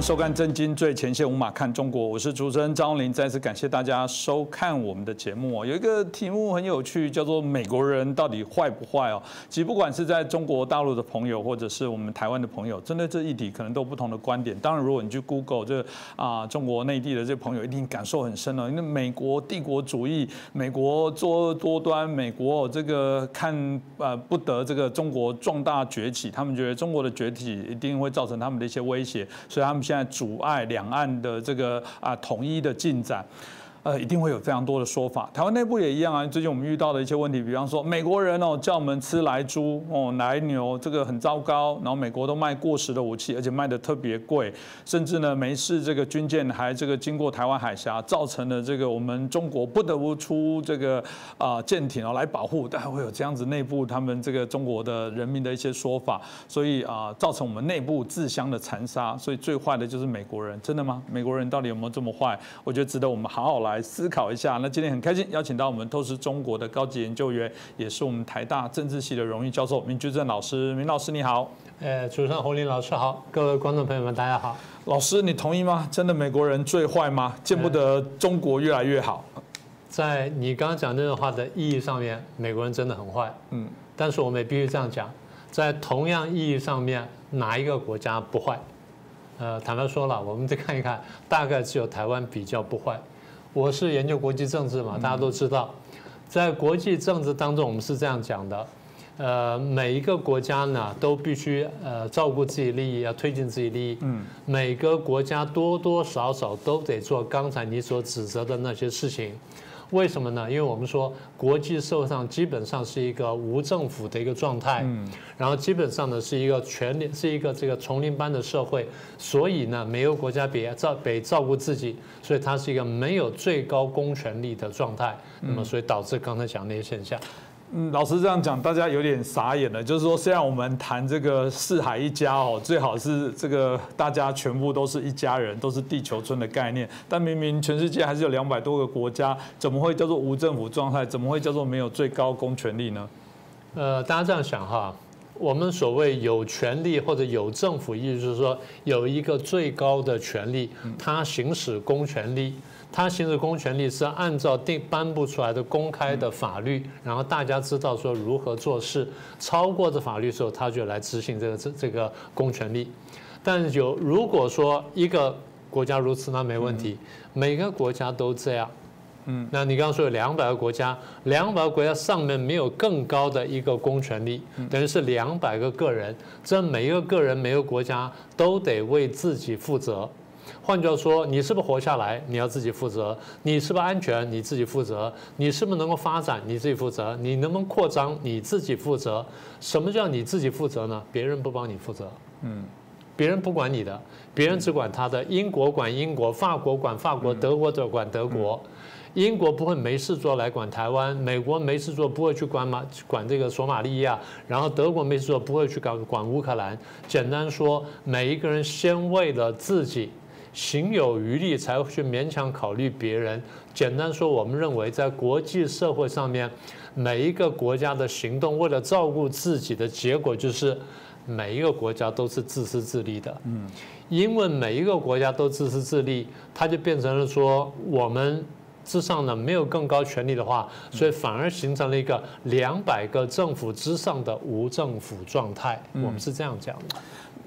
收看《震惊最前线》，无马看中国，我是主持人张林。再次感谢大家收看我们的节目哦。有一个题目很有趣，叫做“美国人到底坏不坏”哦。其实不管是在中国大陆的朋友，或者是我们台湾的朋友，针对这一题可能都不同的观点。当然，如果你去 Google 这啊中国内地的这朋友，一定感受很深哦。因为美国帝国主义，美国作恶多端，美国这个看呃不得这个中国壮大崛起，他们觉得中国的崛起一定会造成他们的一些威胁，所以他们现在阻碍两岸的这个啊统一的进展。呃，一定会有非常多的说法。台湾内部也一样啊。最近我们遇到的一些问题，比方说美国人哦叫我们吃来猪哦来牛，这个很糟糕。然后美国都卖过时的武器，而且卖的特别贵，甚至呢没事这个军舰还这个经过台湾海峡，造成了这个我们中国不得不出这个啊舰艇哦来保护。但会有这样子内部他们这个中国的人民的一些说法，所以啊造成我们内部自相的残杀。所以最坏的就是美国人，真的吗？美国人到底有没有这么坏？我觉得值得我们好好来。来思考一下。那今天很开心邀请到我们透视中国的高级研究员，也是我们台大政治系的荣誉教授明居正老师。明老师你好，呃，主持人洪林老师好，各位观众朋友们大家好。老师你同意吗？真的美国人最坏吗？见不得中国越来越好。在你刚刚讲这段话的意义上面，美国人真的很坏。嗯，但是我们也必须这样讲，在同样意义上面，哪一个国家不坏？呃，坦白说了，我们再看一看，大概只有台湾比较不坏。我是研究国际政治嘛，大家都知道，在国际政治当中，我们是这样讲的，呃，每一个国家呢都必须呃照顾自己利益，要推进自己利益。嗯，每个国家多多少少都得做刚才你所指责的那些事情。为什么呢？因为我们说国际社会上基本上是一个无政府的一个状态，嗯，然后基本上呢是一个权力是一个这个丛林般的社会，所以呢每个国家别照得照顾自己，所以它是一个没有最高公权力的状态，那么所以导致刚才讲那些现象。嗯，老师这样讲，大家有点傻眼了。就是说，虽然我们谈这个四海一家哦，最好是这个大家全部都是一家人，都是地球村的概念，但明明全世界还是有两百多个国家，怎么会叫做无政府状态？怎么会叫做没有最高公权力呢？呃，大家这样想哈，我们所谓有权利或者有政府，意思就是说有一个最高的权利，它行使公权力。他行使公权力是按照定颁布出来的公开的法律，然后大家知道说如何做事，超过这法律时候，他就来执行这个这这个公权力。但是有如果说一个国家如此，那没问题，每个国家都这样。嗯，那你刚刚说有两百个国家，两百个国家上面没有更高的一个公权力，等于是两百个个人，这每一个个人、每个国家都得为自己负责。换句话说，你是不是活下来，你要自己负责；你是不是安全，你自己负责；你是不是能够发展，你自己负责；你能不能扩张，你自己负责。什么叫你自己负责呢？别人不帮你负责，嗯，别人不管你的，别人只管他的。英国管英国，法国管法国，德国则管德国。英国不会没事做来管台湾，美国没事做不会去管马管这个索马利亚，然后德国没事做不会去搞管乌克兰。简单说，每一个人先为了自己。行有余力才会去勉强考虑别人。简单说，我们认为在国际社会上面，每一个国家的行动为了照顾自己的结果，就是每一个国家都是自私自利的。嗯，因为每一个国家都自私自利，它就变成了说我们之上呢没有更高权力的话，所以反而形成了一个两百个政府之上的无政府状态。我们是这样讲的。嗯，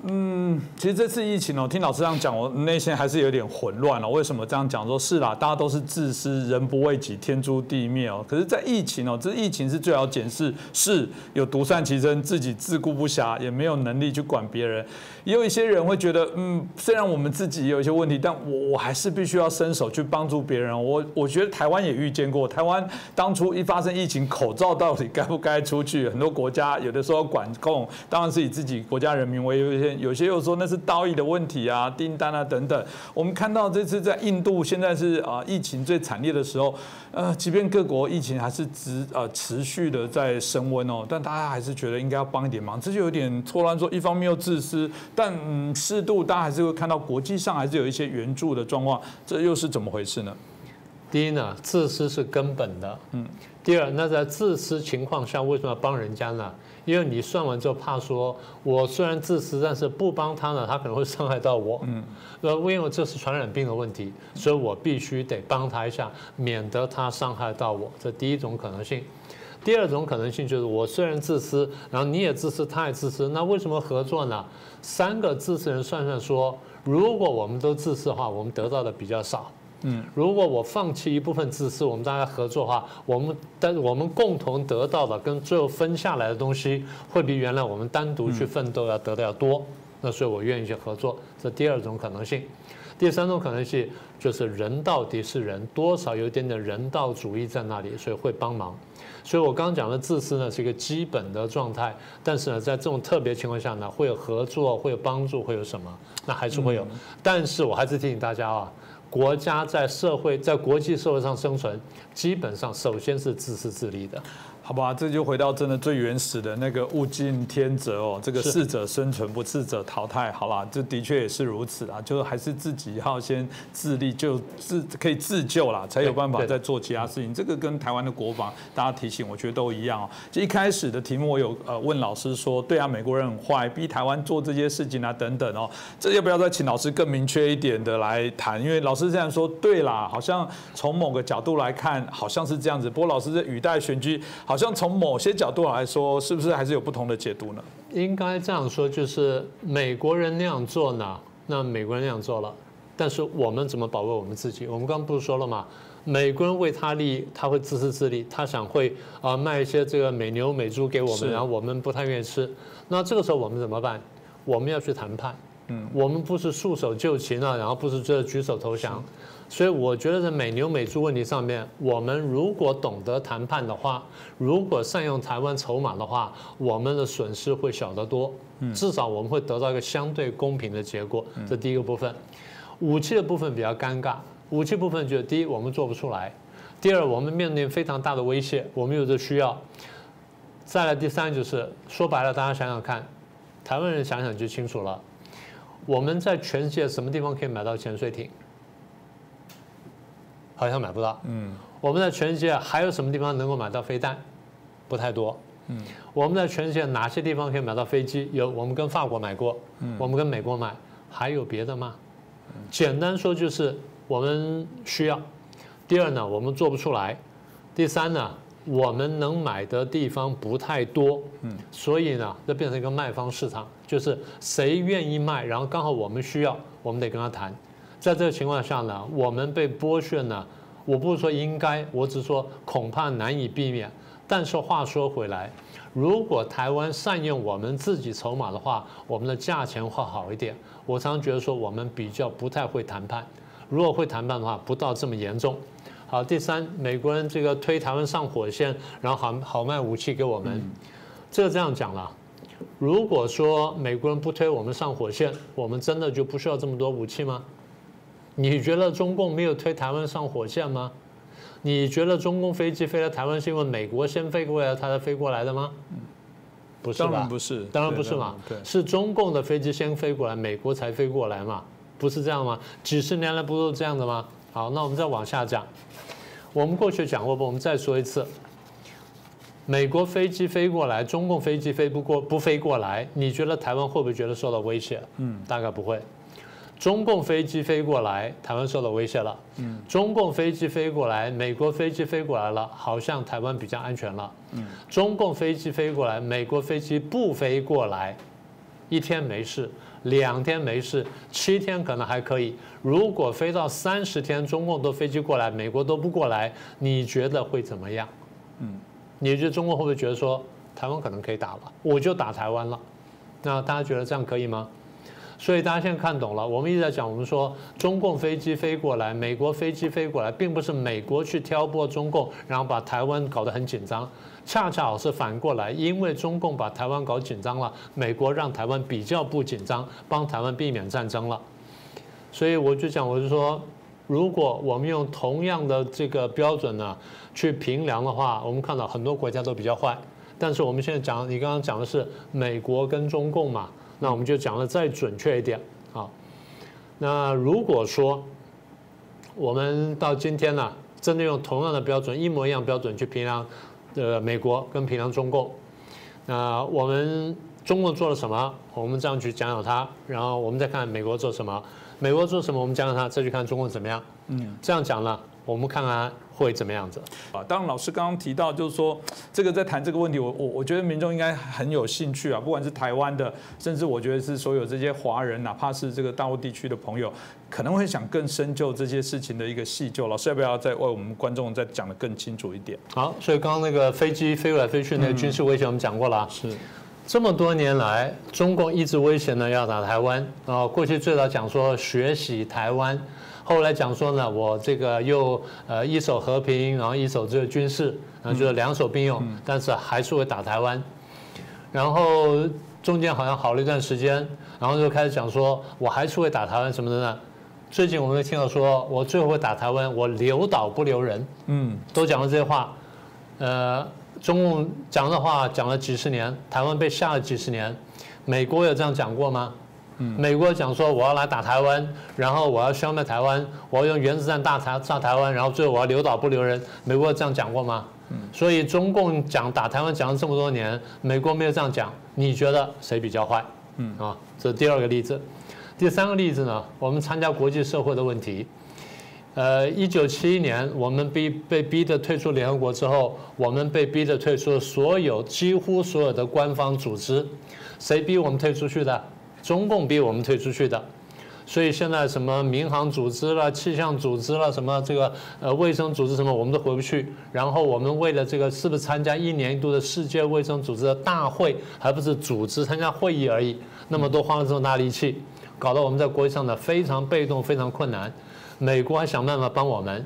嗯其实这次疫情哦，听老师这样讲，我内心还是有点混乱了。为什么这样讲？说是啦，大家都是自私，人不为己，天诛地灭哦。可是，在疫情哦，这疫情是最好检视，是有独善其身，自己自顾不暇，也没有能力去管别人。也有一些人会觉得，嗯，虽然我们自己有一些问题，但我我还是必须要伸手去帮助别人。我我觉得台湾也遇见过，台湾当初一发生疫情，口罩到底该不该出去？很多国家有的时候管控，当然是以自己国家人民为优先。有些又说那是道义的问题啊，订单啊等等。我们看到这次在印度现在是啊疫情最惨烈的时候，呃，即便各国疫情还是持呃持续的在升温哦，但大家还是觉得应该要帮一点忙，这就有点错乱。说一方面又自私，但嗯适度大家还是会看到国际上还是有一些援助的状况，这又是怎么回事呢？第一呢，自私是根本的。嗯。第二，那在自私情况下，为什么要帮人家呢？因为你算完之后，怕说我虽然自私，但是不帮他呢，他可能会伤害到我。嗯。呃，因为这是传染病的问题，所以我必须得帮他一下，免得他伤害到我。这第一种可能性。第二种可能性就是，我虽然自私，然后你也自私，他也自私，那为什么合作呢？三个自私人算算说，如果我们都自私的话，我们得到的比较少。嗯，如果我放弃一部分自私，我们大家合作的话，我们但我们共同得到的跟最后分下来的东西，会比原来我们单独去奋斗要得的要多。那所以我愿意去合作，这第二种可能性。第三种可能性就是人到底是人，多少有一点点人道主义在那里，所以会帮忙。所以我刚刚讲的自私呢是一个基本的状态，但是呢在这种特别情况下呢会有合作，会有帮助，会有什么？那还是会有。但是我还是提醒大家啊，国家在社会在国际社会上生存，基本上首先是自私自利的。好吧，这就回到真的最原始的那个物竞天择哦，这个适者生存，不适者淘汰。好啦，这的确也是如此啊，就是还是自己要先自立，就自可以自救啦，才有办法再做其他事情。这个跟台湾的国防，大家提醒，我觉得都一样哦。就一开始的题目，我有呃问老师说，对啊，美国人很坏，逼台湾做这些事情啊等等哦，这要不要再请老师更明确一点的来谈？因为老师这样说，对啦，好像从某个角度来看，好像是这样子。不过老师这语带玄机。好像从某些角度来说，是不是还是有不同的解读呢？应该这样说，就是美国人那样做呢，那美国人那样做了，但是我们怎么保卫我们自己？我们刚刚不是说了吗？美国人为他利益，他会自私自利，他想会啊卖一些这个美牛美猪给我们，然后我们不太愿意吃。那这个时候我们怎么办？我们要去谈判。嗯，我们不是束手就擒了，然后不是这举手投降。所以我觉得在美牛美猪问题上面，我们如果懂得谈判的话，如果善用台湾筹码的话，我们的损失会小得多。至少我们会得到一个相对公平的结果。这第一个部分，武器的部分比较尴尬。武器部分就是第一，我们做不出来；第二，我们面临非常大的威胁，我们有这需要。再来第三就是说白了，大家想想看，台湾人想想就清楚了。我们在全世界什么地方可以买到潜水艇？好像买不到。嗯，我们在全世界还有什么地方能够买到飞弹？不太多。嗯，我们在全世界哪些地方可以买到飞机？有，我们跟法国买过。嗯，我们跟美国买，还有别的吗？简单说就是我们需要。第二呢，我们做不出来。第三呢，我们能买的地方不太多。嗯，所以呢，这变成一个卖方市场，就是谁愿意卖，然后刚好我们需要，我们得跟他谈。在这个情况下呢，我们被剥削呢，我不是说应该，我只是说恐怕难以避免。但是话说回来，如果台湾善用我们自己筹码的话，我们的价钱会好一点。我常常觉得说，我们比较不太会谈判。如果会谈判的话，不到这么严重。好，第三，美国人这个推台湾上火线，然后好好卖武器给我们，这个这样讲了。如果说美国人不推我们上火线，我们真的就不需要这么多武器吗？你觉得中共没有推台湾上火线吗？你觉得中共飞机飞到台湾是因为美国先飞过来，它才飞过来的吗？不是吧？当然不是，当然不是嘛。对，是中共的飞机先飞过来，美国才飞过来嘛？不是这样吗？几十年来不都是这样的吗？好，那我们再往下讲。我们过去讲过不？我们再说一次。美国飞机飞过来，中共飞机飞不过，不飞过来，你觉得台湾会不会觉得受到威胁？嗯，大概不会。中共飞机飞过来，台湾受到威胁了。嗯，中共飞机飞过来，美国飞机飞过来了，好像台湾比较安全了。嗯，中共飞机飞过来，美国飞机不飞过来，一天没事，两天没事，七天可能还可以。如果飞到三十天，中共都飞机过来，美国都不过来，你觉得会怎么样？嗯，你觉得中共会不会觉得说台湾可能可以打了，我就打台湾了？那大家觉得这样可以吗？所以大家现在看懂了，我们一直在讲，我们说中共飞机飞过来，美国飞机飞过来，并不是美国去挑拨中共，然后把台湾搞得很紧张，恰恰好是反过来，因为中共把台湾搞紧张了，美国让台湾比较不紧张，帮台湾避免战争了。所以我就讲，我就说，如果我们用同样的这个标准呢去评量的话，我们看到很多国家都比较坏，但是我们现在讲，你刚刚讲的是美国跟中共嘛。那我们就讲的再准确一点啊。那如果说我们到今天呢，真的用同样的标准，一模一样标准去评量，呃，美国跟评量中共。那我们中共做了什么？我们这样去讲讲它，然后我们再看美国做什么。美国做什么？我们讲讲它，再去看中共怎么样。嗯，这样讲了，我们看看会怎么样子。啊，当然老师刚刚提到，就是说这个在谈这个问题，我我我觉得民众应该很有兴趣啊，不管是台湾的，甚至我觉得是所有这些华人，哪怕是这个大陆地区的朋友，可能会想更深究这些事情的一个细究。老师要不要再为我们观众再讲的更清楚一点？好，所以刚刚那个飞机飞来飞去那个军事威胁，我们讲过了。是。这么多年来，中共一直威胁呢要打台湾啊。过去最早讲说学习台湾，后来讲说呢，我这个又呃一手和平，然后一手这个军事，然后就是两手并用，但是还是会打台湾。然后中间好像好了一段时间，然后就开始讲说我还是会打台湾什么的呢？最近我们听到说我最后会打台湾，我留岛不留人，嗯，都讲了这些话，呃。中共讲的话讲了几十年，台湾被吓了几十年，美国有这样讲过吗？美国讲说我要来打台湾，然后我要消灭台湾，我要用原子弹大台炸台湾，然后最后我要留岛不留人，美国这样讲过吗？所以中共讲打台湾讲了这么多年，美国没有这样讲，你觉得谁比较坏？嗯啊，这是第二个例子，第三个例子呢？我们参加国际社会的问题。呃，一九七一年，我们逼被逼的退出联合国之后，我们被逼的退出所有几乎所有的官方组织，谁逼我们退出去的？中共逼我们退出去的。所以现在什么民航组织了、气象组织了、什么这个呃卫生组织什么，我们都回不去。然后我们为了这个是不是参加一年一度的世界卫生组织的大会，还不是组织参加会议而已，那么多花了这么大力气，搞得我们在国际上呢非常被动、非常困难。美国还想办法帮我们，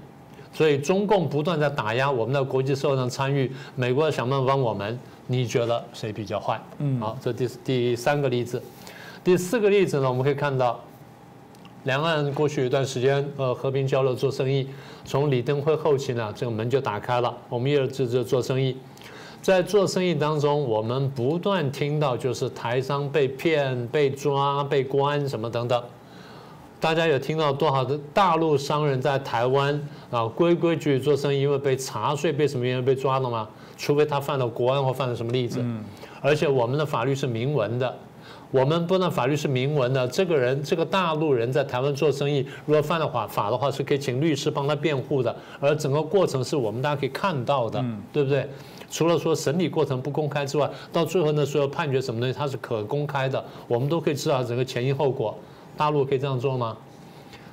所以中共不断在打压我们的国际社会上参与。美国想办法帮我们，你觉得谁比较坏？嗯，好，这第第三个例子，第四个例子呢？我们可以看到，两岸过去一段时间呃和平交流做生意，从李登辉后期呢，这个门就打开了，我们也直接做生意。在做生意当中，我们不断听到就是台商被骗、被抓、被关什么等等。大家有听到多少的大陆商人在台湾啊规规矩矩做生意，因为被查税被什么原因被抓了吗？除非他犯了国安或犯了什么例子。而且我们的法律是明文的，我们不但法律是明文的，这个人这个大陆人在台湾做生意，如果犯了法法的话，是可以请律师帮他辩护的，而整个过程是我们大家可以看到的，对不对？除了说审理过程不公开之外，到最后呢，所有判决什么东西它是可公开的，我们都可以知道整个前因后果。大陆可以这样做吗？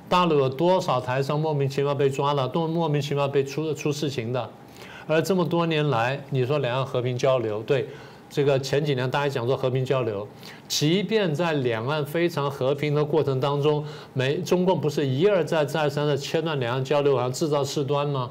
大陆有多少台商莫名其妙被抓了，都莫名其妙被出出事情的？而这么多年来，你说两岸和平交流，对这个前几年大家讲说和平交流，即便在两岸非常和平的过程当中，美中共不是一而再再而三的切断两岸交流，好像制造事端吗？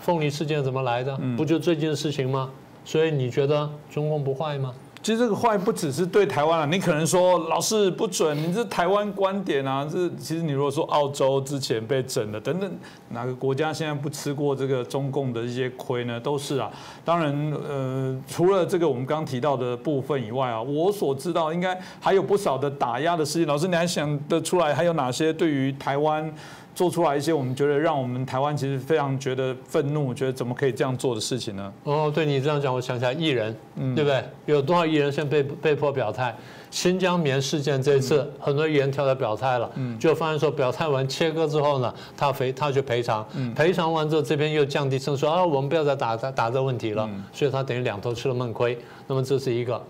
凤梨事件怎么来的？不就最近的事情吗？所以你觉得中共不坏吗？其实这个坏不只是对台湾啊，你可能说老师不准，你这台湾观点啊，这其实你如果说澳洲之前被整了等等，哪个国家现在不吃过这个中共的一些亏呢？都是啊。当然，呃，除了这个我们刚刚提到的部分以外啊，我所知道应该还有不少的打压的事情。老师，你还想得出来还有哪些对于台湾？做出来一些我们觉得让我们台湾其实非常觉得愤怒，觉得怎么可以这样做的事情呢？哦，对你这样讲，我想起来艺人，对不对？有多少艺人现在被被迫表态？新疆棉事件这一次，很多艺人跳出来表态了，就发现说表态完切割之后呢，他赔他去赔偿，赔偿完之后这边又降低声说啊，我们不要再打打打这问题了，所以他等于两头吃了闷亏。那么这是一个，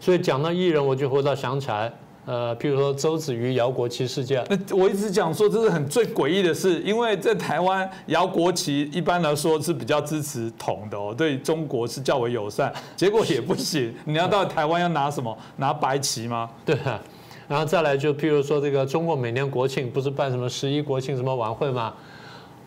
所以讲到艺人，我就回到想起来。呃，譬如说周子瑜摇国旗事件，那我一直讲说这是很最诡异的事，因为在台湾摇国旗一般来说是比较支持统的哦，对中国是较为友善，结果也不行，你要到台湾要拿什么？拿白旗吗？对啊，然后再来就譬如说这个中国每年国庆不是办什么十一国庆什么晚会吗？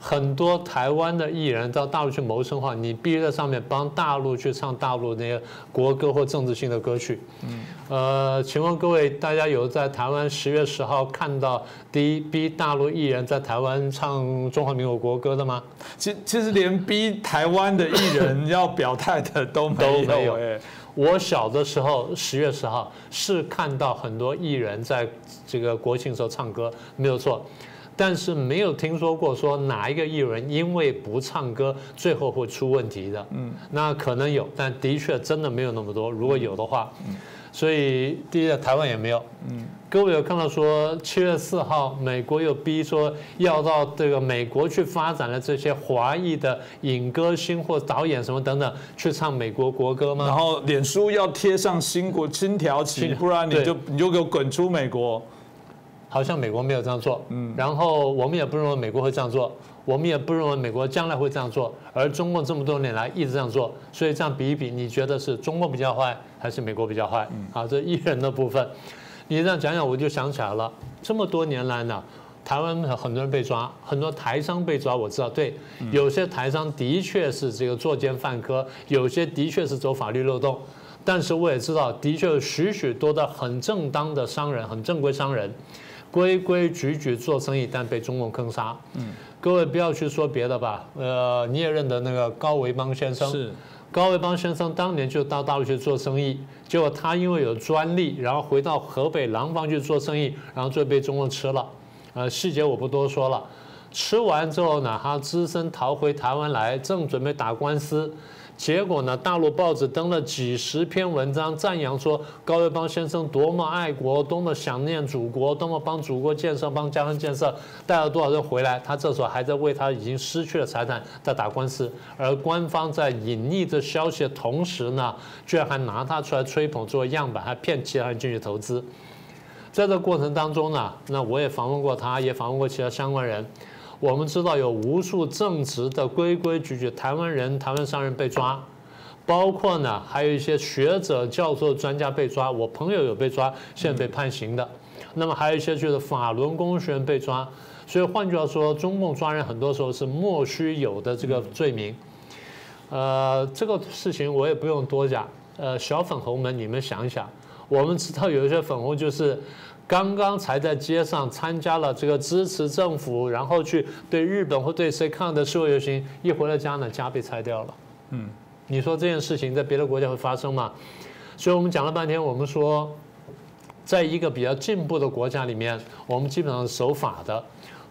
很多台湾的艺人到大陆去谋生的话，你必须在上面帮大陆去唱大陆那些国歌或政治性的歌曲。嗯，呃，请问各位，大家有在台湾十月十号看到第一逼大陆艺人在台湾唱中华民国国歌的吗？其其实连逼台湾的艺人要表态的都没有。哎，我小的时候十月十号是看到很多艺人在这个国庆时候唱歌，没有错。但是没有听说过说哪一个艺人因为不唱歌最后会出问题的。嗯，那可能有，但的确真的没有那么多。如果有的话，所以第一，台湾也没有。嗯，各位有看到说七月四号，美国又逼说要到这个美国去发展的这些华裔的影歌星或导演什么等等去唱美国国歌吗？然后脸书要贴上新国新条旗，不然你就你就给我滚出美国。好像美国没有这样做，嗯，然后我们也不认为美国会这样做，我们也不认为美国将来会这样做，而中共这么多年来一直这样做，所以这样比一比，你觉得是中共比较坏还是美国比较坏？啊，这一人的部分，你这样讲讲，我就想起来了，这么多年来呢，台湾很多人被抓，很多台商被抓，我知道，对，有些台商的确是这个作奸犯科，有些的确是走法律漏洞，但是我也知道，的确有许许多的很正当的商人，很正规商人。规规矩矩做生意，但被中共坑杀。嗯，各位不要去说别的吧。呃，你也认得那个高维邦先生？是，高维邦先生当年就到大陆去做生意，结果他因为有专利，然后回到河北廊坊去做生意，然后就被中共吃了。呃，细节我不多说了。吃完之后呢，他只身逃回台湾来，正准备打官司。结果呢？大陆报纸登了几十篇文章，赞扬说高维邦先生多么爱国，多么想念祖国，多么帮祖国建设、帮家乡建设，带了多少人回来。他这时候还在为他已经失去了财产在打官司，而官方在隐匿这消息的同时呢，居然还拿他出来吹捧作为样板，还骗其他人进去投资。在这过程当中呢，那我也访问过他，也访问过其他相关人。我们知道有无数正直的规规矩矩台湾人、台湾商人被抓，包括呢还有一些学者、教授、专家被抓。我朋友有被抓，现在被判刑的。那么还有一些就是法轮功学员被抓。所以换句话说，中共抓人很多时候是莫须有的这个罪名。呃，这个事情我也不用多讲。呃，小粉红们，你们想一想，我们知道有一些粉红就是。刚刚才在街上参加了这个支持政府，然后去对日本或对谁抗的示威游行，一回到家呢，家被拆掉了。嗯，你说这件事情在别的国家会发生吗？所以我们讲了半天，我们说，在一个比较进步的国家里面，我们基本上守法的，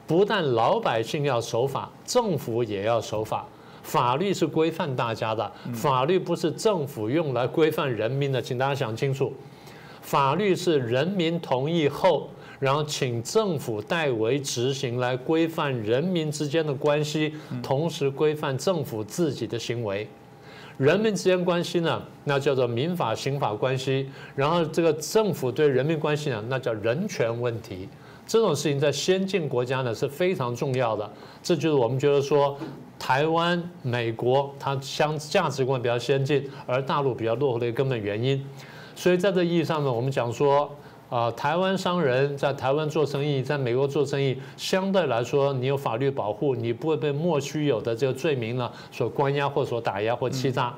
不但老百姓要守法，政府也要守法。法律是规范大家的，法律不是政府用来规范人民的，请大家想清楚。法律是人民同意后，然后请政府代为执行，来规范人民之间的关系，同时规范政府自己的行为。人民之间关系呢，那叫做民法刑法关系；然后这个政府对人民关系呢，那叫人权问题。这种事情在先进国家呢是非常重要的。这就是我们觉得说，台湾、美国它相价值观比较先进，而大陆比较落后的一个根本原因。所以在这意义上呢，我们讲说，啊，台湾商人在台湾做生意，在美国做生意，相对来说，你有法律保护，你不会被莫须有的这个罪名呢所关押或所打压或欺诈。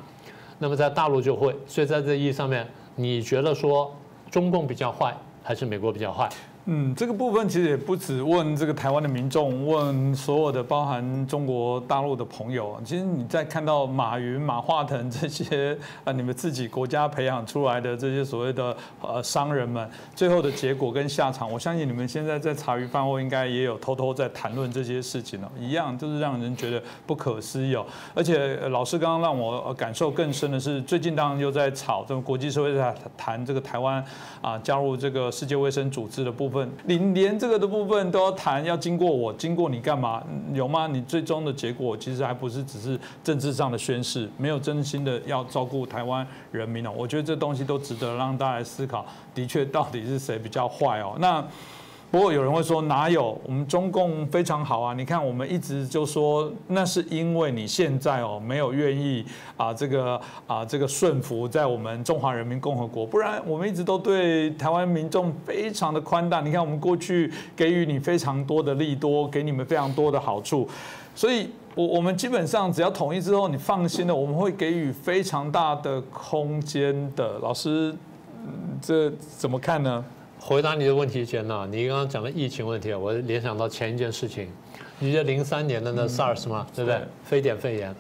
那么在大陆就会，所以在这意义上面，你觉得说中共比较坏，还是美国比较坏？嗯，这个部分其实也不止问这个台湾的民众，问所有的包含中国大陆的朋友。其实你在看到马云、马化腾这些啊，你们自己国家培养出来的这些所谓的呃商人们，最后的结果跟下场，我相信你们现在在茶余饭后应该也有偷偷在谈论这些事情了，一样就是让人觉得不可思议哦。而且老师刚刚让我感受更深的是，最近当然又在吵这个国际社会在谈这个台湾啊加入这个世界卫生组织的部分。你连这个的部分都要谈，要经过我，经过你干嘛？有吗？你最终的结果其实还不是只是政治上的宣誓，没有真心的要照顾台湾人民哦。我觉得这东西都值得让大家思考。的确，到底是谁比较坏哦？那。不过有人会说哪有我们中共非常好啊？你看我们一直就说那是因为你现在哦没有愿意啊这个啊这个顺服在我们中华人民共和国，不然我们一直都对台湾民众非常的宽大。你看我们过去给予你非常多的利多，给你们非常多的好处，所以我我们基本上只要统一之后，你放心了，我们会给予非常大的空间的。老师，这怎么看呢？回答你的问题前呢，你刚刚讲的疫情问题我联想到前一件事情，你记得零三年的那 SARS 吗？对不对？非典肺炎。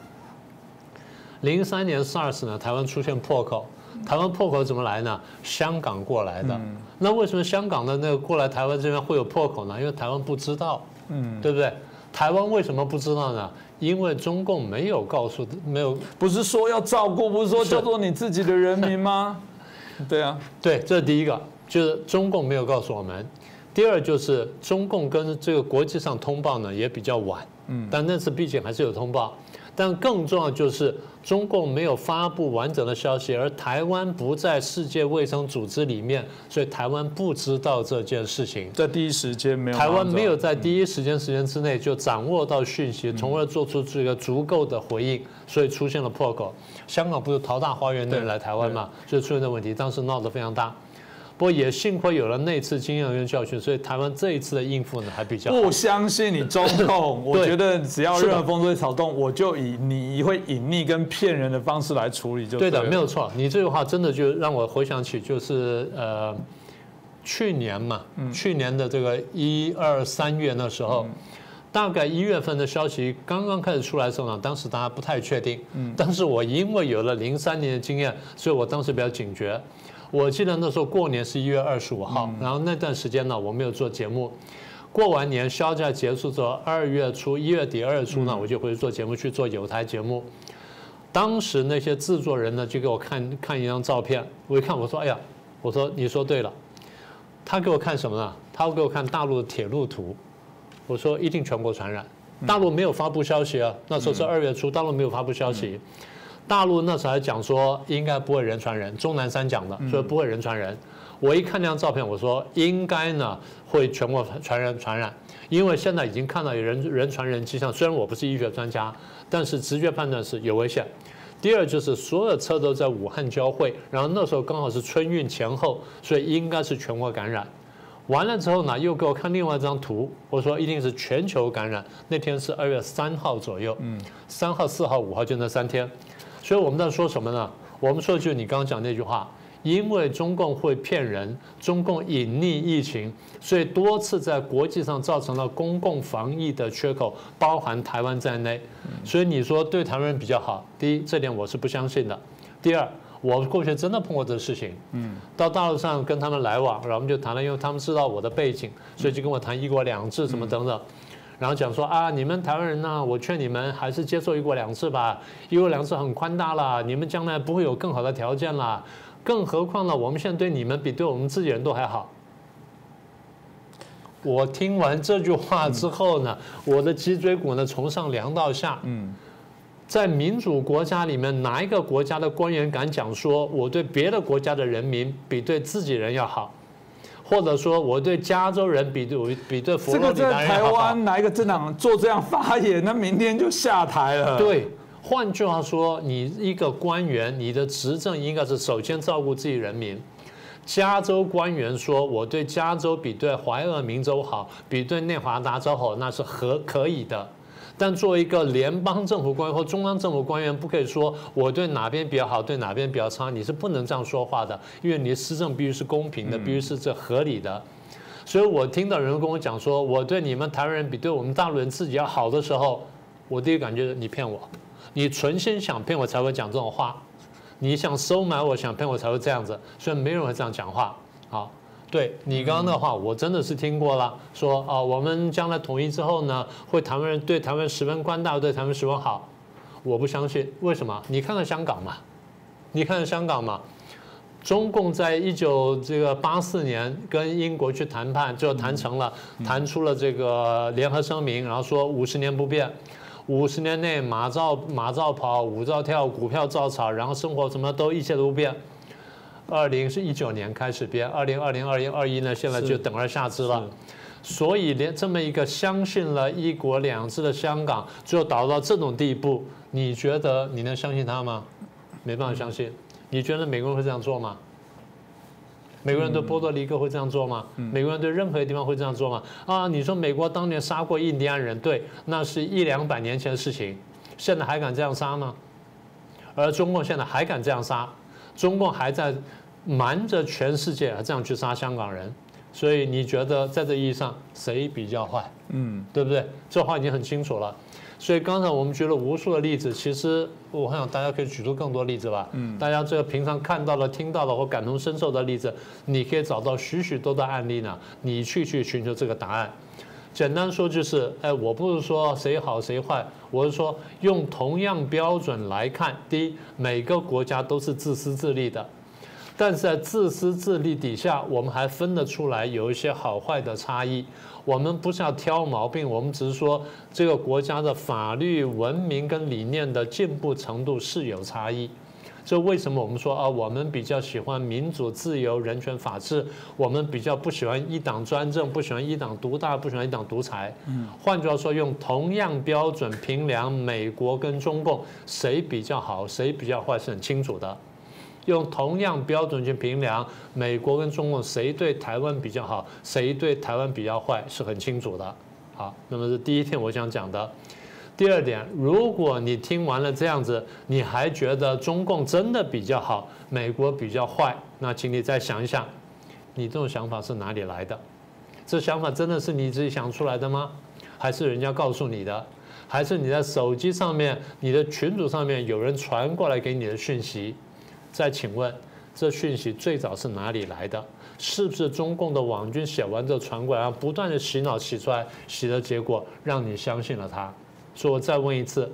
零三年 SARS 呢，台湾出现破口，台湾破口怎么来呢？香港过来的。那为什么香港的那个过来台湾这边会有破口呢？因为台湾不知道，嗯，对不对？台湾为什么不知道呢？因为中共没有告诉，没有不是说要照顾，不是说叫做你自己的人民吗？对啊，对，这是第一个，就是中共没有告诉我们。第二就是中共跟这个国际上通报呢也比较晚，嗯，但那次毕竟还是有通报。但更重要就是中共没有发布完整的消息，而台湾不在世界卫生组织里面，所以台湾不知道这件事情。在第一时间没有，台湾没有在第一时间时间之内就掌握到讯息，从而做出这个足够的回应，所以出现了破口。香港不是淘大花园的人来台湾嘛，所以出现的问题，当时闹得非常大。不过也幸亏有了那次经验跟教训，所以台湾这一次的应付呢还比较。不相信你中共，我 觉得只要任何风吹草动，我就以你会隐匿跟骗人的方式来处理就。对的，没有错。你这句话真的就让我回想起，就是呃，去年嘛，去年的这个一二三月那时候，大概一月份的消息刚刚开始出来的时候呢，当时大家不太确定。嗯。但是我因为有了零三年的经验，所以我当时比较警觉。我记得那时候过年是一月二十五号，然后那段时间呢，我没有做节目。过完年休假结束之后，二月初、一月底、二月初呢，我就回去做节目，去做有台节目。当时那些制作人呢，就给我看看一张照片，我一看，我说：“哎呀，我说你说对了。”他给我看什么呢？他给我看大陆的铁路图。我说：“一定全国传染。”大陆没有发布消息啊，那时候是二月初，大陆没有发布消息。大陆那时候还讲说应该不会人传人，钟南山讲的所以不会人传人。我一看那张照片，我说应该呢会全国传人传染，因为现在已经看到有人人传人迹象。虽然我不是医学专家，但是直觉判断是有危险。第二就是所有车都在武汉交汇，然后那时候刚好是春运前后，所以应该是全国感染。完了之后呢，又给我看另外一张图，我说一定是全球感染。那天是二月三号左右，嗯，三号、四号、五号就那三天。所以我们在说什么呢？我们说的就是你刚刚讲那句话，因为中共会骗人，中共隐匿疫情，所以多次在国际上造成了公共防疫的缺口，包含台湾在内。所以你说对台湾人比较好，第一这点我是不相信的。第二，我过去真的碰过这个事情，嗯，到大陆上跟他们来往，然后我们就谈了，因为他们知道我的背景，所以就跟我谈一国两制什么等等。然后讲说啊，你们台湾人呢，我劝你们还是接受一国两制吧，一国两制很宽大了，你们将来不会有更好的条件了，更何况呢，我们现在对你们比对我们自己人都还好。我听完这句话之后呢，我的脊椎骨呢从上凉到下。嗯，在民主国家里面，哪一个国家的官员敢讲说我对别的国家的人民比对自己人要好？或者说我对加州人比对比对佛罗里达人台湾哪一个政党做这样发言，那明天就下台了。对，换句话说，你一个官员，你的执政应该是首先照顾自己人民。加州官员说我对加州比对怀俄明州好，比对内华达州好，那是合可以的。但作为一个联邦政府官员或中央政府官员，不可以说我对哪边比较好，对哪边比较差，你是不能这样说话的，因为你的施政必须是公平的，必须是这合理的。所以我听到人跟我讲说，我对你们台湾人比对我们大陆人自己要好的时候，我第一感觉你骗我，你存心想骗我才会讲这种话，你想收买我想骗我才会这样子，所以没人会这样讲话。好。对你刚刚的话，我真的是听过了。说啊，我们将来统一之后呢，会台湾人对台湾十分宽大，对台湾十分好。我不相信，为什么？你看看香港嘛，你看看香港嘛。中共在一九这个八四年跟英国去谈判，最后谈成了，谈出了这个联合声明，然后说五十年不变，五十年内马照马照跑，舞照跳，股票照炒，然后生活什么都一切都不变。二零是一九年开始编，二零二零二零二一呢，现在就等而下之了。所以连这么一个相信了一国两制的香港，最后倒到这种地步，你觉得你能相信他吗？没办法相信。你觉得美国人会这样做吗？美国人对波多黎各会这样做吗？美国人对任何地方会这样做吗？啊，你说美国当年杀过印第安人，对，那是一两百年前的事情，现在还敢这样杀吗？而中共现在还敢这样杀？中共还在瞒着全世界这样去杀香港人，所以你觉得在这意义上谁比较坏？嗯，对不对？这话已经很清楚了。所以刚才我们举了无数的例子，其实我想大家可以举出更多例子吧。嗯，大家这个平常看到的、听到的或感同身受的例子，你可以找到许许多多案例呢。你去去寻求这个答案。简单说就是，哎，我不是说谁好谁坏，我是说用同样标准来看。第一，每个国家都是自私自利的，但是在自私自利底下，我们还分得出来有一些好坏的差异。我们不是要挑毛病，我们只是说这个国家的法律、文明跟理念的进步程度是有差异。这为什么我们说啊？我们比较喜欢民主、自由、人权、法治，我们比较不喜欢一党专政，不喜欢一党独大，不喜欢一党独裁。嗯，换句话说，用同样标准评量美国跟中共谁比较好，谁比较坏是很清楚的。用同样标准去评量美国跟中共谁对台湾比较好，谁对台湾比较坏是很清楚的。好，那么是第一天我想讲的。第二点，如果你听完了这样子，你还觉得中共真的比较好，美国比较坏，那请你再想一想，你这种想法是哪里来的？这想法真的是你自己想出来的吗？还是人家告诉你的？还是你在手机上面、你的群组上面有人传过来给你的讯息？再请问，这讯息最早是哪里来的？是不是中共的网军写完之后传过来，然后不断的洗脑洗出来，洗的结果让你相信了他？所以我再问一次，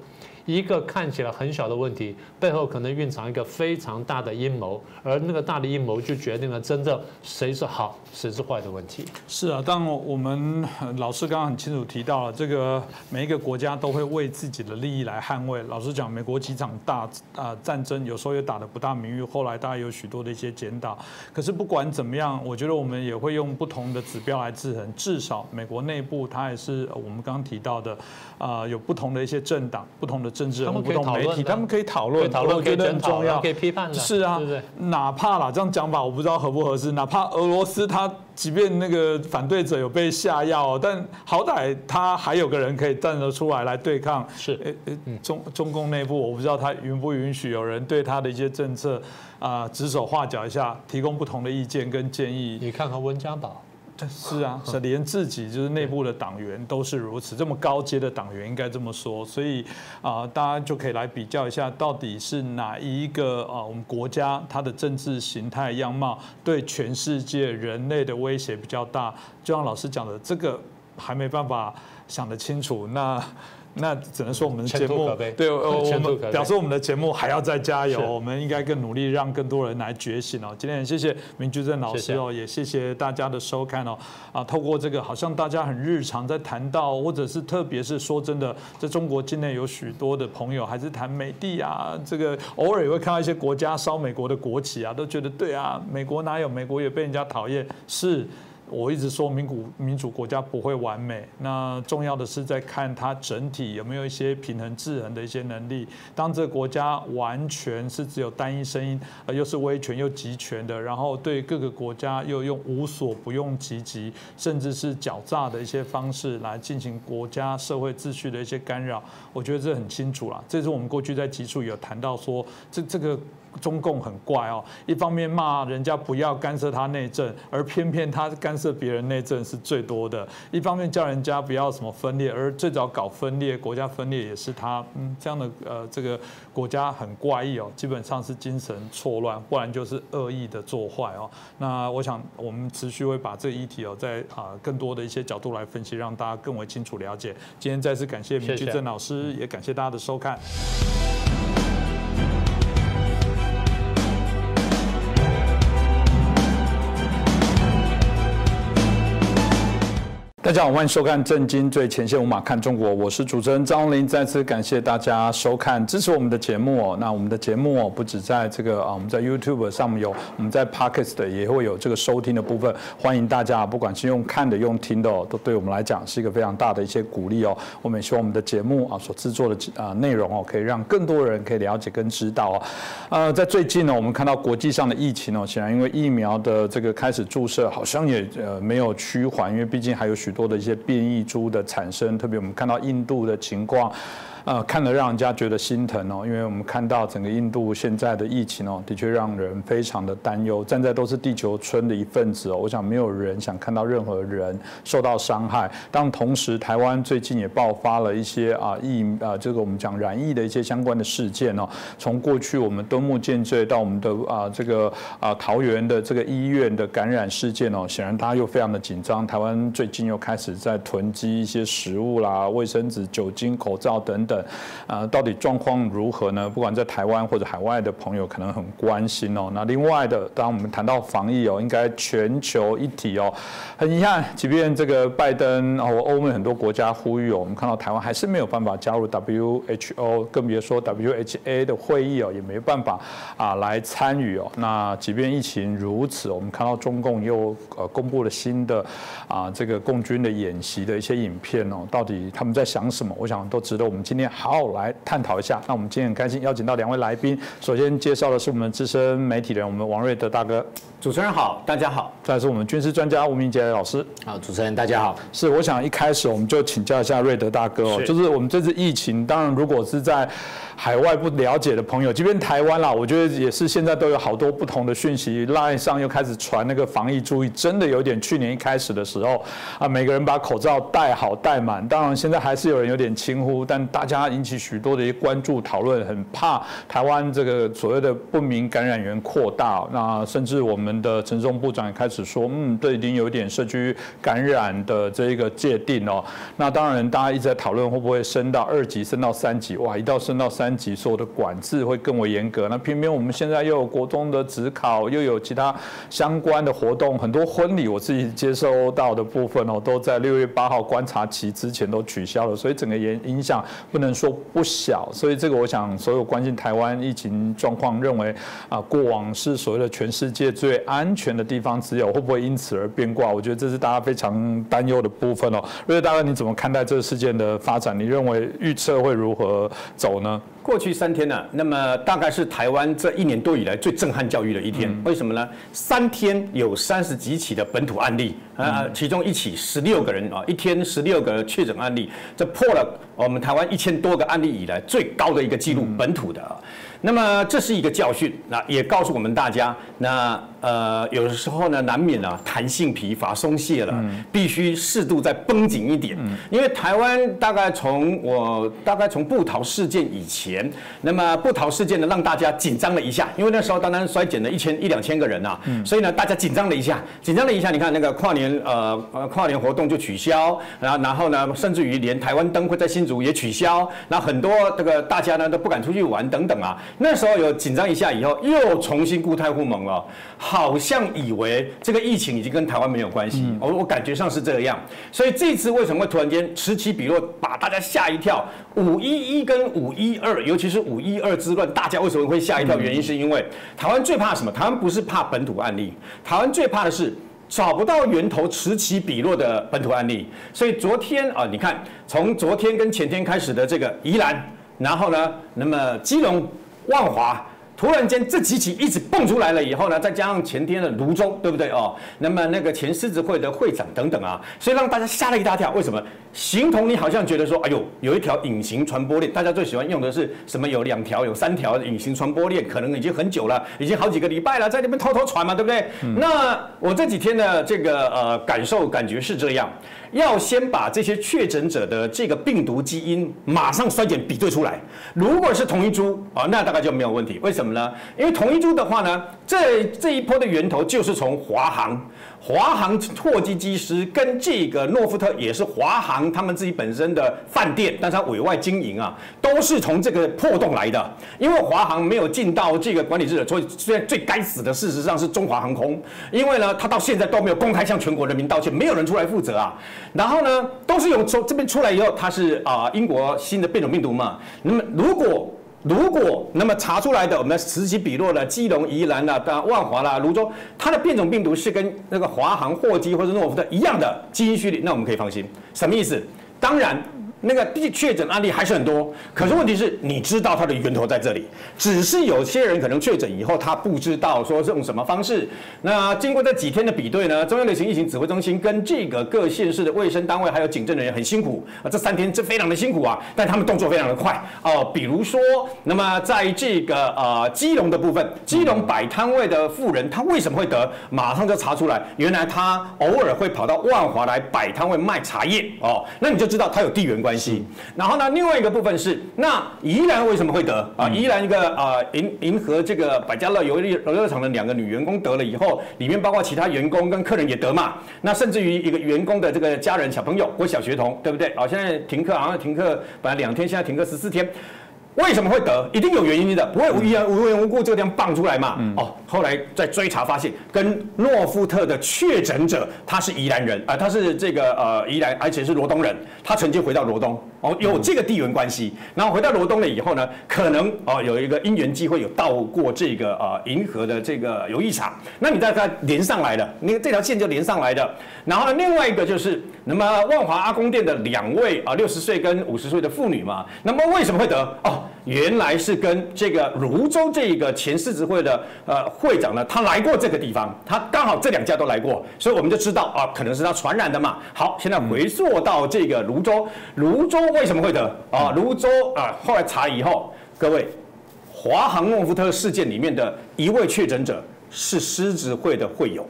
一个看起来很小的问题，背后可能蕴藏一个非常大的阴谋，而那个大的阴谋就决定了真正谁是好。谁是坏的问题？是啊，当我们老师刚刚很清楚提到了，这个每一个国家都会为自己的利益来捍卫。老实讲，美国几场大啊战争，有时候也打得不大名誉，后来大家有许多的一些检讨。可是不管怎么样，我觉得我们也会用不同的指标来制衡。至少美国内部，它也是我们刚刚提到的啊，有不同的一些政党、不同的政治人物、不同媒体，他们可以讨论，我觉得很重要，可以批判的。是啊，哪怕啦，这样讲法我不知道合不合适。哪怕俄罗斯它他即便那个反对者有被下药，但好歹他还有个人可以站得出来来对抗。是，中中共内部我不知道他允不允许有人对他的一些政策啊指手画脚一下，提供不同的意见跟建议。你看看温家宝。是啊，是连自己就是内部的党员都是如此，这么高阶的党员应该这么说，所以啊，大家就可以来比较一下，到底是哪一个啊，我们国家它的政治形态样貌对全世界人类的威胁比较大？就像老师讲的，这个还没办法想得清楚。那。那只能说我们的节目对，我们表示我们的节目还要再加油，我们应该更努力，让更多人来觉醒哦。今天很谢谢明居正老师哦，也谢谢大家的收看哦。啊，透过这个好像大家很日常在谈到，或者是特别是说真的，在中国境内有许多的朋友还是谈美帝啊，这个偶尔也会看到一些国家烧美国的国旗啊，都觉得对啊，美国哪有美国也被人家讨厌是。我一直说民主民主国家不会完美，那重要的是在看它整体有没有一些平衡制衡的一些能力。当这个国家完全是只有单一声音，呃，又是威权又集权的，然后对各个国家又用无所不用其极，甚至是狡诈的一些方式来进行国家社会秩序的一些干扰，我觉得这很清楚了。这是我们过去在集数有谈到说，这这个。中共很怪哦，一方面骂人家不要干涉他内政，而偏偏他干涉别人内政是最多的；一方面叫人家不要什么分裂，而最早搞分裂、国家分裂也是他。嗯，这样的呃，这个国家很怪异哦，基本上是精神错乱，不然就是恶意的做坏哦。那我想我们持续会把这个议题哦，在啊更多的一些角度来分析，让大家更为清楚了解。今天再次感谢明居正老师，也感谢大家的收看。大家好，欢迎收看《震惊最前线》，无马看中国，我是主持人张林。再次感谢大家收看、支持我们的节目哦。那我们的节目哦，不止在这个啊，我们在 YouTube 上面有，我们在 Podcast 也会有这个收听的部分。欢迎大家，不管是用看的、用听的，都对我们来讲是一个非常大的一些鼓励哦。我们也希望我们的节目啊，所制作的啊内容哦，可以让更多人可以了解跟知道哦。呃，在最近呢，我们看到国际上的疫情哦，显然因为疫苗的这个开始注射，好像也呃没有趋缓，因为毕竟还有许多的一些变异株的产生，特别我们看到印度的情况。呃，看了让人家觉得心疼哦，因为我们看到整个印度现在的疫情哦，的确让人非常的担忧。站在都是地球村的一份子哦，我想没有人想看到任何人受到伤害。但同时，台湾最近也爆发了一些啊疫啊这个我们讲染疫的一些相关的事件哦。从过去我们敦木建罪到我们的啊这个啊桃园的这个医院的感染事件哦，显然大家又非常的紧张。台湾最近又开始在囤积一些食物啦、卫生纸、酒精、口罩等等，啊，到底状况如何呢？不管在台湾或者海外的朋友可能很关心哦。那另外的，当我们谈到防疫哦，应该全球一体哦。很遗憾，即便这个拜登哦，欧美很多国家呼吁哦，我们看到台湾还是没有办法加入 WHO，更别说 WHA 的会议哦，也没办法啊来参与哦。那即便疫情如此，我们看到中共又呃公布了新的啊这个共军的演习的一些影片哦，到底他们在想什么？我想都值得我们今天好好来探讨一下。那我们今天很开心邀请到两位来宾，首先介绍的是我们资深媒体人，我们王瑞德大哥。主持人好，大家好。再是我们军事专家吴明杰老师。好，主持人大家好。是，我想一开始我们就请教一下瑞德大哥哦，就是我们这次疫情，当然如果是在海外不了解的朋友，即便台湾啦，我觉得也是现在都有好多不同的讯息，line 上又开始传那个防疫注意，真的有点去年一开始的时候啊，每个人把口罩戴好戴满。当然现在还是有人有点轻忽，但大家引起许多的一些关注讨论，很怕台湾这个所谓的不明感染源扩大。那甚至我们的陈松部长也开始说，嗯，这已经有点社区感染的这一个界定哦。那当然大家一直在讨论会不会升到二级、升到三级，哇，一到升到三。级所有的管制会更为严格，那偏偏我们现在又有国中的职考，又有其他相关的活动，很多婚礼我自己接收到的部分哦，都在六月八号观察期之前都取消了，所以整个影影响不能说不小，所以这个我想所有关心台湾疫情状况，认为啊过往是所谓的全世界最安全的地方，只有会不会因此而变卦？我觉得这是大家非常担忧的部分哦。瑞大哥，你怎么看待这个事件的发展？你认为预测会如何走呢？过去三天呢，那么大概是台湾这一年多以来最震撼教育的一天。为什么呢？三天有三十几起的本土案例，啊，其中一起十六个人啊，一天十六个确诊案例，这破了我们台湾一千多个案例以来最高的一个记录，本土的。那么这是一个教训，那也告诉我们大家，那呃有的时候呢难免啊弹性疲乏松懈了，必须适度再绷紧一点。因为台湾大概从我大概从布桃事件以前，那么布桃事件呢让大家紧张了一下，因为那时候当然衰减了一千一两千个人啊，所以呢大家紧张了一下，紧张了一下，你看那个跨年呃呃跨年活动就取消，然后然后呢甚至于连台湾灯会在新竹也取消，那很多这个大家呢都不敢出去玩等等啊。那时候有紧张一下，以后又重新固态互盟了，好像以为这个疫情已经跟台湾没有关系，我我感觉上是这样。所以这次为什么会突然间此起彼落，把大家吓一跳？五一一跟五一二，尤其是五一二之乱，大家为什么会吓一跳？原因是因为台湾最怕什么？台湾不是怕本土案例，台湾最怕的是找不到源头，此起彼落的本土案例。所以昨天啊，你看从昨天跟前天开始的这个宜兰，然后呢，那么基隆。万华突然间这几起一直蹦出来了以后呢，再加上前天的泸州，对不对哦？那么那个前狮子会的会长等等啊，所以让大家吓了一大跳。为什么？形同你好像觉得说，哎呦，有一条隐形传播链，大家最喜欢用的是什么？有两条、有三条隐形传播链，可能已经很久了，已经好几个礼拜了，在那边偷偷传嘛，对不对？那我这几天的这个呃感受感觉是这样。要先把这些确诊者的这个病毒基因马上衰减比对出来，如果是同一株啊，那大概就没有问题。为什么呢？因为同一株的话呢，这这一波的源头就是从华航。华航货机机师跟这个诺夫特也是华航他们自己本身的饭店，但是他委外经营啊，都是从这个破洞来的。因为华航没有尽到这个管理职责，所以现在最该死的事实上是中华航空，因为呢，他到现在都没有公开向全国人民道歉，没有人出来负责啊。然后呢，都是有从这边出来以后，它是啊英国新的变种病毒嘛。那么如果如果那么查出来的，我们此起彼落的基隆、宜兰啦、万华啦、泸州，它的变种病毒是跟那个华航货机或者诺夫的一样的基因序列，那我们可以放心。什么意思？当然。那个确诊案例还是很多，可是问题是，你知道它的源头在这里，只是有些人可能确诊以后，他不知道说是用什么方式。那经过这几天的比对呢，中央流行疫情指挥中心跟这个各县市的卫生单位还有警政人员很辛苦啊，这三天这非常的辛苦啊，但他们动作非常的快哦。比如说，那么在这个呃基隆的部分，基隆摆摊位的富人，他为什么会得？马上就查出来，原来他偶尔会跑到万华来摆摊位卖茶叶哦，那你就知道他有地缘关。关系。然后呢，另外一个部分是，那宜兰为什么会得啊？宜兰一个啊银银河这个百家乐游乐游乐场的两个女员工得了以后，里面包括其他员工跟客人也得嘛。那甚至于一个员工的这个家人小朋友或小学童，对不对？啊，现在停课好像停课本来两天，现在停课十四天。为什么会得？一定有原因的，不会无缘无缘无故这个地方蹦出来嘛？哦，后来在追查发现，跟诺富特的确诊者他是宜兰人啊，他是这个呃宜兰，而且是罗东人，他曾经回到罗东哦，有这个地缘关系。然后回到罗东了以后呢，可能哦有一个因缘机会有到过这个呃银河的这个游艺场，那你再它连上来了，你这条线就连上来的。然后呢，另外一个就是，那么万华阿公店的两位啊六十岁跟五十岁的妇女嘛，那么为什么会得？哦。原来是跟这个泸州这个前狮子会的呃会长呢，他来过这个地方，他刚好这两家都来过，所以我们就知道啊，可能是他传染的嘛。好，现在回溯到这个泸州，泸州为什么会得啊？泸州啊，后来查以后，各位，华航诺夫特事件里面的一位确诊者是狮子会的会友，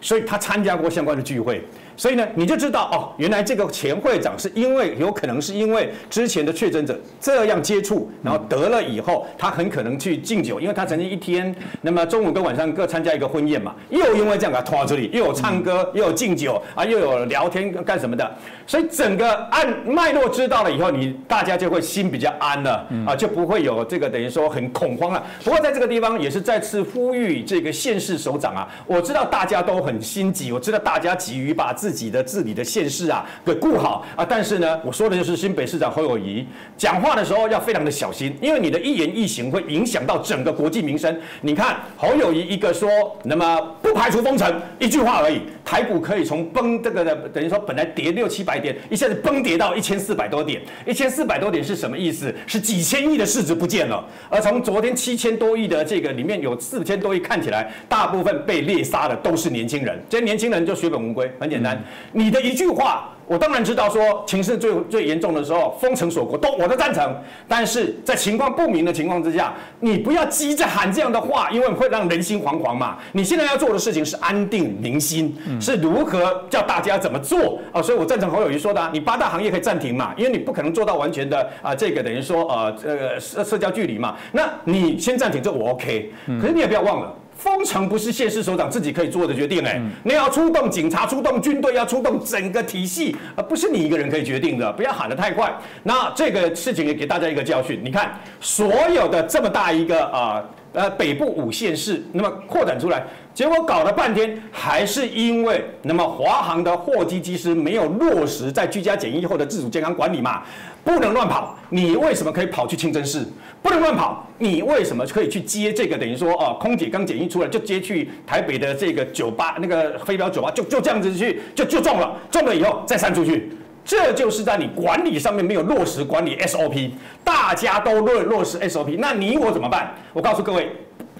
所以他参加过相关的聚会。所以呢，你就知道哦，原来这个前会长是因为有可能是因为之前的确诊者这样接触，然后得了以后，他很可能去敬酒，因为他曾经一天，那么中午跟晚上各参加一个婚宴嘛，又因为这样给他拖到这里，又有唱歌，又有敬酒啊，又有聊天干什么的，所以整个按脉络知道了以后，你大家就会心比较安了啊，就不会有这个等于说很恐慌了。不过在这个地方也是再次呼吁这个县市首长啊，我知道大家都很心急，我知道大家急于把自自己的治理的县市啊，给顾好啊！但是呢，我说的就是新北市长侯友谊讲话的时候要非常的小心，因为你的一言一行会影响到整个国际民生。你看侯友谊一个说，那么不排除封城，一句话而已，台股可以从崩这个的等于说本来跌六七百点，一下子崩跌到一千四百多点，一千四百多点是什么意思？是几千亿的市值不见了。而从昨天七千多亿的这个里面有四千多亿，看起来大部分被猎杀的都是年轻人，这些年轻人就血本无归，很简单。你的一句话，我当然知道说情势最最严重的时候，封城锁国都我都赞成。但是在情况不明的情况之下，你不要急着喊这样的话，因为会让人心惶惶嘛。你现在要做的事情是安定民心，是如何叫大家怎么做啊？所以我赞成侯友谊说的，你八大行业可以暂停嘛，因为你不可能做到完全的啊，这个等于说呃呃社社交距离嘛。那你先暂停，这我 OK。可是你也不要忘了。封城不是县市首长自己可以做的决定，哎，你要出动警察、出动军队、要出动整个体系，而不是你一个人可以决定的。不要喊得太快。那这个事情也给大家一个教训。你看，所有的这么大一个啊呃北部五县市，那么扩展出来，结果搞了半天，还是因为那么华航的货机机师没有落实在居家检疫后的自主健康管理嘛。不能乱跑，你为什么可以跑去清真寺？不能乱跑，你为什么可以去接这个？等于说，哦，空姐刚检疫出来就接去台北的这个酒吧，那个飞镖酒吧，就就这样子去，就就中了，中了以后再散出去，这就是在你管理上面没有落实管理 SOP，大家都落落实 SOP，那你我怎么办？我告诉各位，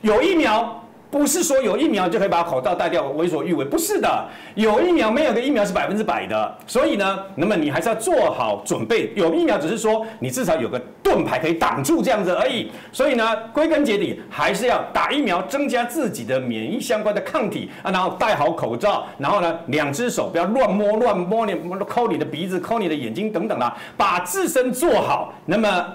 有疫苗。不是说有疫苗就可以把口罩戴掉为所欲为，不是的。有疫苗没有个疫苗是百分之百的，所以呢，那么你还是要做好准备。有疫苗只是说你至少有个盾牌可以挡住这样子而已。所以呢，归根结底还是要打疫苗，增加自己的免疫相关的抗体啊，然后戴好口罩，然后呢，两只手不要乱摸乱摸你抠你的鼻子、抠你的眼睛等等啦，把自身做好。那么。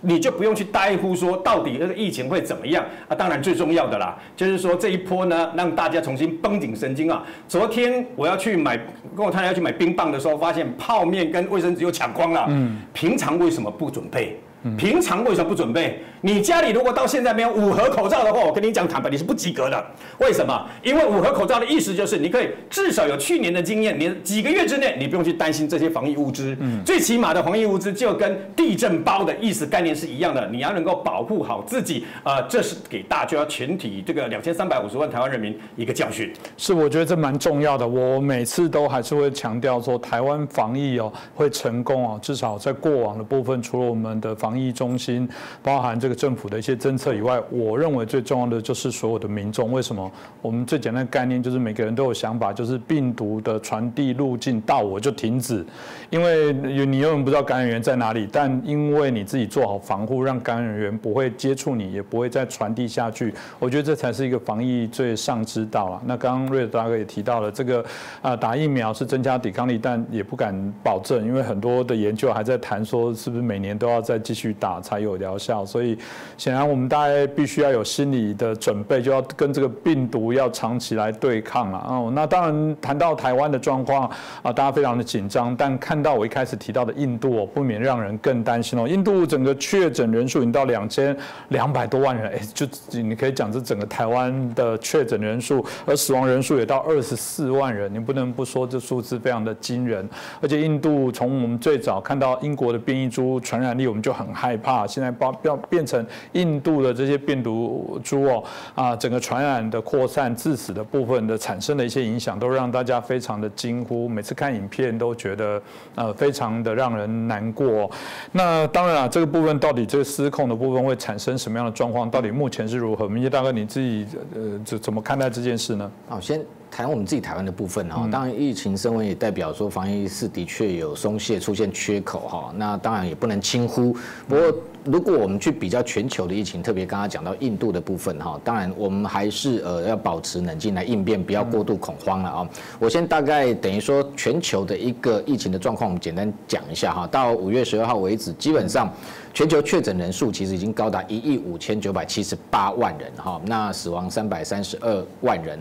你就不用去在乎说到底那个疫情会怎么样啊？当然最重要的啦，就是说这一波呢，让大家重新绷紧神经啊。昨天我要去买，跟我太太要去买冰棒的时候，发现泡面跟卫生纸又抢光了。嗯，平常为什么不准备？平常为什么不准备？你家里如果到现在没有五盒口罩的话，我跟你讲坦白，你是不及格的。为什么？因为五盒口罩的意思就是你可以至少有去年的经验，你几个月之内你不用去担心这些防疫物资。嗯，最起码的防疫物资就跟地震包的意思概念是一样的，你要能够保护好自己。呃，这是给大家全体这个两千三百五十万台湾人民一个教训。是，我觉得这蛮重要的。我每次都还是会强调说，台湾防疫哦会成功哦，至少在过往的部分，除了我们的防防疫中心，包含这个政府的一些政策以外，我认为最重要的就是所有的民众。为什么？我们最简单的概念就是每个人都有想法，就是病毒的传递路径到我就停止，因为你永远不知道感染源在哪里，但因为你自己做好防护，让感染源不会接触你，也不会再传递下去。我觉得这才是一个防疫最上之道了。那刚刚瑞大哥也提到了这个啊，打疫苗是增加抵抗力，但也不敢保证，因为很多的研究还在谈说是不是每年都要再继去打才有疗效。所以显然我们大家必须要有心理的准备，就要跟这个病毒要长期来对抗了。哦，那当然谈到台湾的状况啊，大家非常的紧张，但看到我一开始提到的印度，不免让人更担心哦。印度整个确诊人数已经到两千两百多万人，哎，就你可以讲这整个台湾的确诊人数，而死亡人数也到二十四万人，你不能不说这数字非常的惊人。而且印度从我们最早看到英国的变异株传染力，我们就很很害怕，现在包要变成印度的这些病毒株哦，啊，整个传染的扩散、致死的部分的产生的一些影响，都让大家非常的惊呼。每次看影片都觉得呃非常的让人难过。那当然啊，这个部分到底这个失控的部分会产生什么样的状况？到底目前是如何？明杰大哥你自己呃怎怎么看待这件事呢？好，先。谈我们自己台湾的部分哈，当然疫情升温也代表说防疫是的确有松懈出现缺口哈，那当然也不能轻忽。不过如果我们去比较全球的疫情，特别刚刚讲到印度的部分哈，当然我们还是呃要保持冷静来应变，不要过度恐慌了啊。我先大概等于说全球的一个疫情的状况，我们简单讲一下哈。到五月十二号为止，基本上全球确诊人数其实已经高达一亿五千九百七十八万人哈，那死亡三百三十二万人。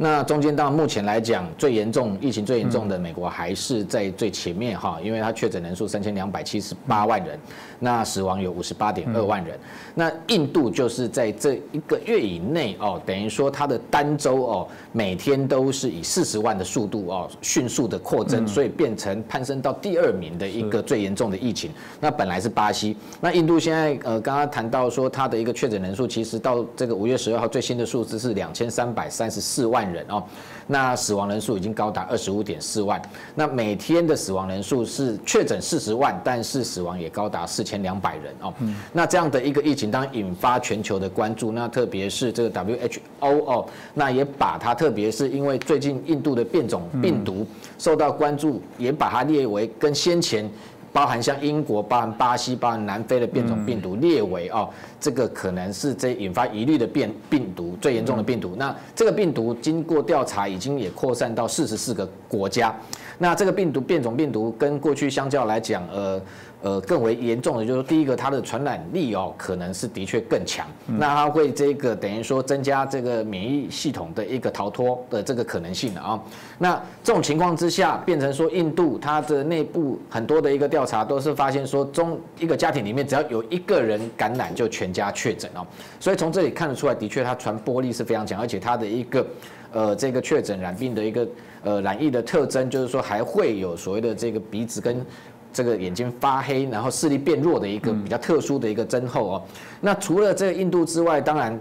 那中间到目前来讲，最严重疫情最严重的美国还是在最前面哈，因为它确诊人数三千两百七十八万人，那死亡有五十八点二万人。那印度就是在这一个月以内哦，等于说它的单周哦，每天都是以四十万的速度哦，迅速的扩增，所以变成攀升到第二名的一个最严重的疫情。那本来是巴西，那印度现在呃，刚刚谈到说它的一个确诊人数，其实到这个五月十二号最新的数字是两千三百三十四万。人哦，那死亡人数已经高达二十五点四万，那每天的死亡人数是确诊四十万，但是死亡也高达四千两百人哦。那这样的一个疫情，当然引发全球的关注，那特别是这个 WHO 哦，那也把它，特别是因为最近印度的变种病毒受到关注，也把它列为跟先前。包含像英国、包含巴西、包含南非的变种病毒列为哦，这个可能是这引发疑虑的变病毒最严重的病毒。那这个病毒经过调查，已经也扩散到四十四个国家。那这个病毒变种病毒跟过去相较来讲，呃。呃，更为严重的就是第一个，它的传染力哦，可能是的确更强。那它会这个等于说增加这个免疫系统的一个逃脱的这个可能性的啊。那这种情况之下，变成说印度它的内部很多的一个调查都是发现说，中一个家庭里面只要有一个人感染，就全家确诊哦。所以从这里看得出来，的确它传播力是非常强，而且它的一个呃这个确诊染病的一个呃染疫的特征，就是说还会有所谓的这个鼻子跟。这个眼睛发黑，然后视力变弱的一个比较特殊的一个增厚哦。那除了这个印度之外，当然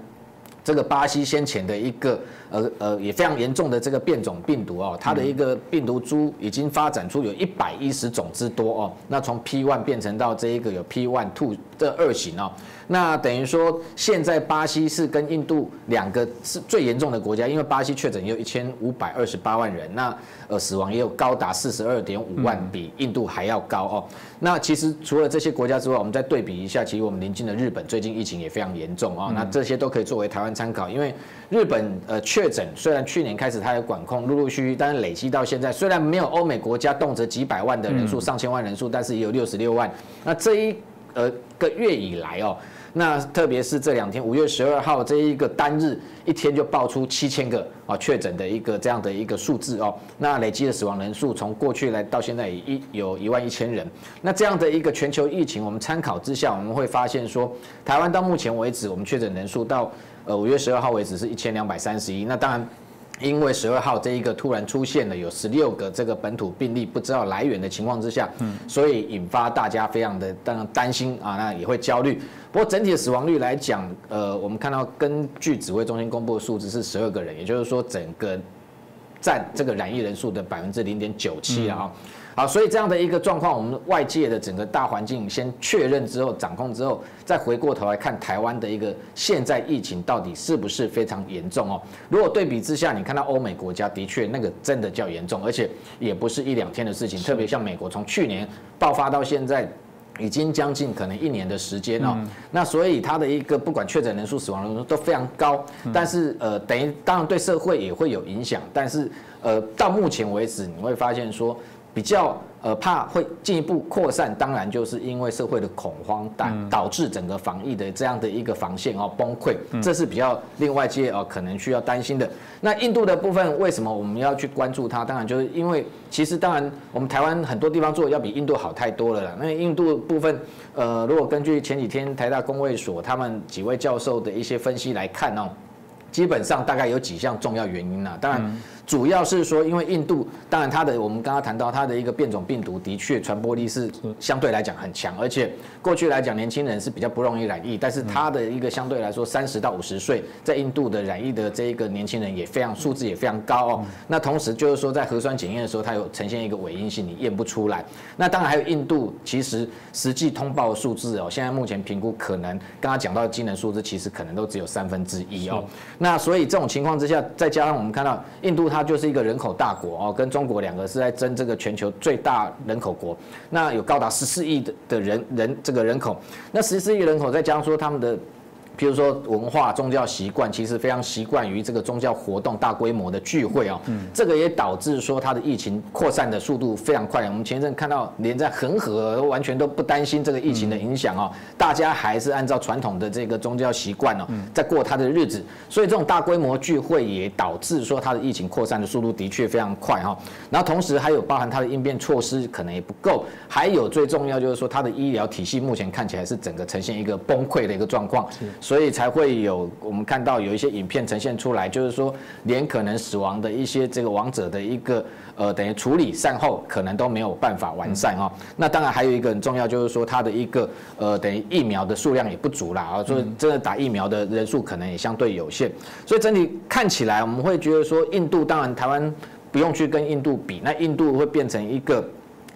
这个巴西先前的一个呃呃也非常严重的这个变种病毒哦，它的一个病毒株已经发展出有一百一十种之多哦。那从 P one 变成到这一个有 P one two 这二型哦。那等于说，现在巴西是跟印度两个是最严重的国家，因为巴西确诊也有一千五百二十八万人，那呃死亡也有高达四十二点五万，比印度还要高哦。那其实除了这些国家之外，我们再对比一下，其实我们邻近的日本最近疫情也非常严重哦。那这些都可以作为台湾参考，因为日本呃确诊虽然去年开始它有管控，陆陆续续，但是累积到现在，虽然没有欧美国家动辄几百万的人数、上千万人数，但是也有六十六万。那这一呃个月以来哦。那特别是这两天，五月十二号这一个单日一天就爆出七千个啊确诊的一个这样的一个数字哦，那累积的死亡人数从过去来到现在一有一万一千人。那这样的一个全球疫情，我们参考之下，我们会发现说，台湾到目前为止，我们确诊人数到呃五月十二号为止是一千两百三十一。那当然。因为十二号这一个突然出现了有十六个这个本土病例不知道来源的情况之下，所以引发大家非常的当然担心啊，那也会焦虑。不过整体的死亡率来讲，呃，我们看到根据指挥中心公布的数字是十二个人，也就是说整个占这个染疫人数的百分之零点九七啊。好，所以这样的一个状况，我们外界的整个大环境先确认之后，掌控之后，再回过头来看台湾的一个现在疫情到底是不是非常严重哦？如果对比之下，你看到欧美国家的确那个真的较严重，而且也不是一两天的事情，特别像美国从去年爆发到现在。已经将近可能一年的时间哦，那所以它的一个不管确诊人数、死亡人数都非常高，但是呃，等于当然对社会也会有影响，但是呃，到目前为止你会发现说比较。呃，怕会进一步扩散，当然就是因为社会的恐慌导导致整个防疫的这样的一个防线哦崩溃，这是比较另外界哦可能需要担心的。那印度的部分为什么我们要去关注它？当然就是因为其实当然我们台湾很多地方做的要比印度好太多了啦。那印度部分，呃，如果根据前几天台大工卫所他们几位教授的一些分析来看哦，基本上大概有几项重要原因啦。当然。主要是说，因为印度，当然它的我们刚刚谈到它的一个变种病毒的确传播力是相对来讲很强，而且过去来讲年轻人是比较不容易染疫，但是它的一个相对来说三十到五十岁在印度的染疫的这一个年轻人也非常数字也非常高哦。那同时就是说在核酸检验的时候，它有呈现一个伪阴性，你验不出来。那当然还有印度，其实实际通报的数字哦，现在目前评估可能刚刚讲到的惊人数字，其实可能都只有三分之一哦。那所以这种情况之下，再加上我们看到印度它。它就是一个人口大国哦，跟中国两个是在争这个全球最大人口国。那有高达十四亿的的人人这个人口，那十四亿人口再加上说他们的。譬如说文化宗教习惯，其实非常习惯于这个宗教活动大规模的聚会哦，这个也导致说它的疫情扩散的速度非常快。我们前一阵看到，连在恒河完全都不担心这个疫情的影响哦，大家还是按照传统的这个宗教习惯哦，在过他的日子。所以这种大规模聚会也导致说它的疫情扩散的速度的确非常快哈。然后同时还有包含它的应变措施可能也不够，还有最重要就是说它的医疗体系目前看起来是整个呈现一个崩溃的一个状况。所以才会有我们看到有一些影片呈现出来，就是说连可能死亡的一些这个亡者的一个呃等于处理善后可能都没有办法完善哦。那当然还有一个很重要，就是说它的一个呃等于疫苗的数量也不足啦啊，所以真的打疫苗的人数可能也相对有限。所以整体看起来，我们会觉得说印度当然台湾不用去跟印度比，那印度会变成一个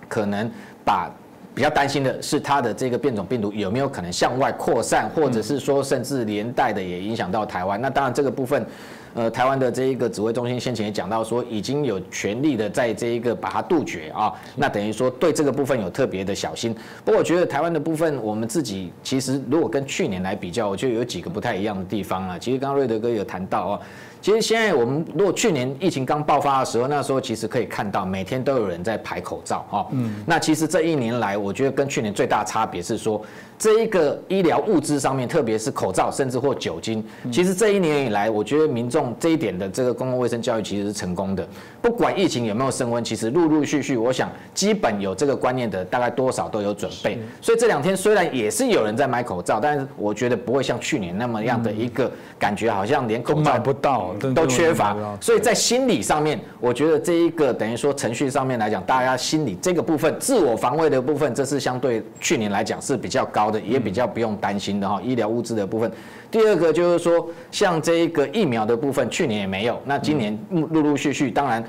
可能把。比较担心的是它的这个变种病毒有没有可能向外扩散，或者是说甚至连带的也影响到台湾。那当然这个部分，呃，台湾的这一个指挥中心先前也讲到说，已经有全力的在这一个把它杜绝啊。那等于说对这个部分有特别的小心。不过我觉得台湾的部分，我们自己其实如果跟去年来比较，我觉得有几个不太一样的地方啊。其实刚刚瑞德哥有谈到啊。其实现在我们如果去年疫情刚爆发的时候，那时候其实可以看到每天都有人在排口罩哈。嗯。那其实这一年来，我觉得跟去年最大差别是说。这一个医疗物资上面，特别是口罩，甚至或酒精，其实这一年以来，我觉得民众这一点的这个公共卫生教育其实是成功的。不管疫情有没有升温，其实陆陆续续，我想基本有这个观念的，大概多少都有准备。所以这两天虽然也是有人在买口罩，但是我觉得不会像去年那么样的一个感觉，好像连口罩买不到，都缺乏。所以在心理上面，我觉得这一个等于说程序上面来讲，大家心理这个部分自我防卫的部分，这是相对去年来讲是比较高的。也比较不用担心的哈，医疗物资的部分。第二个就是说，像这一个疫苗的部分，去年也没有，那今年陆陆续续，当然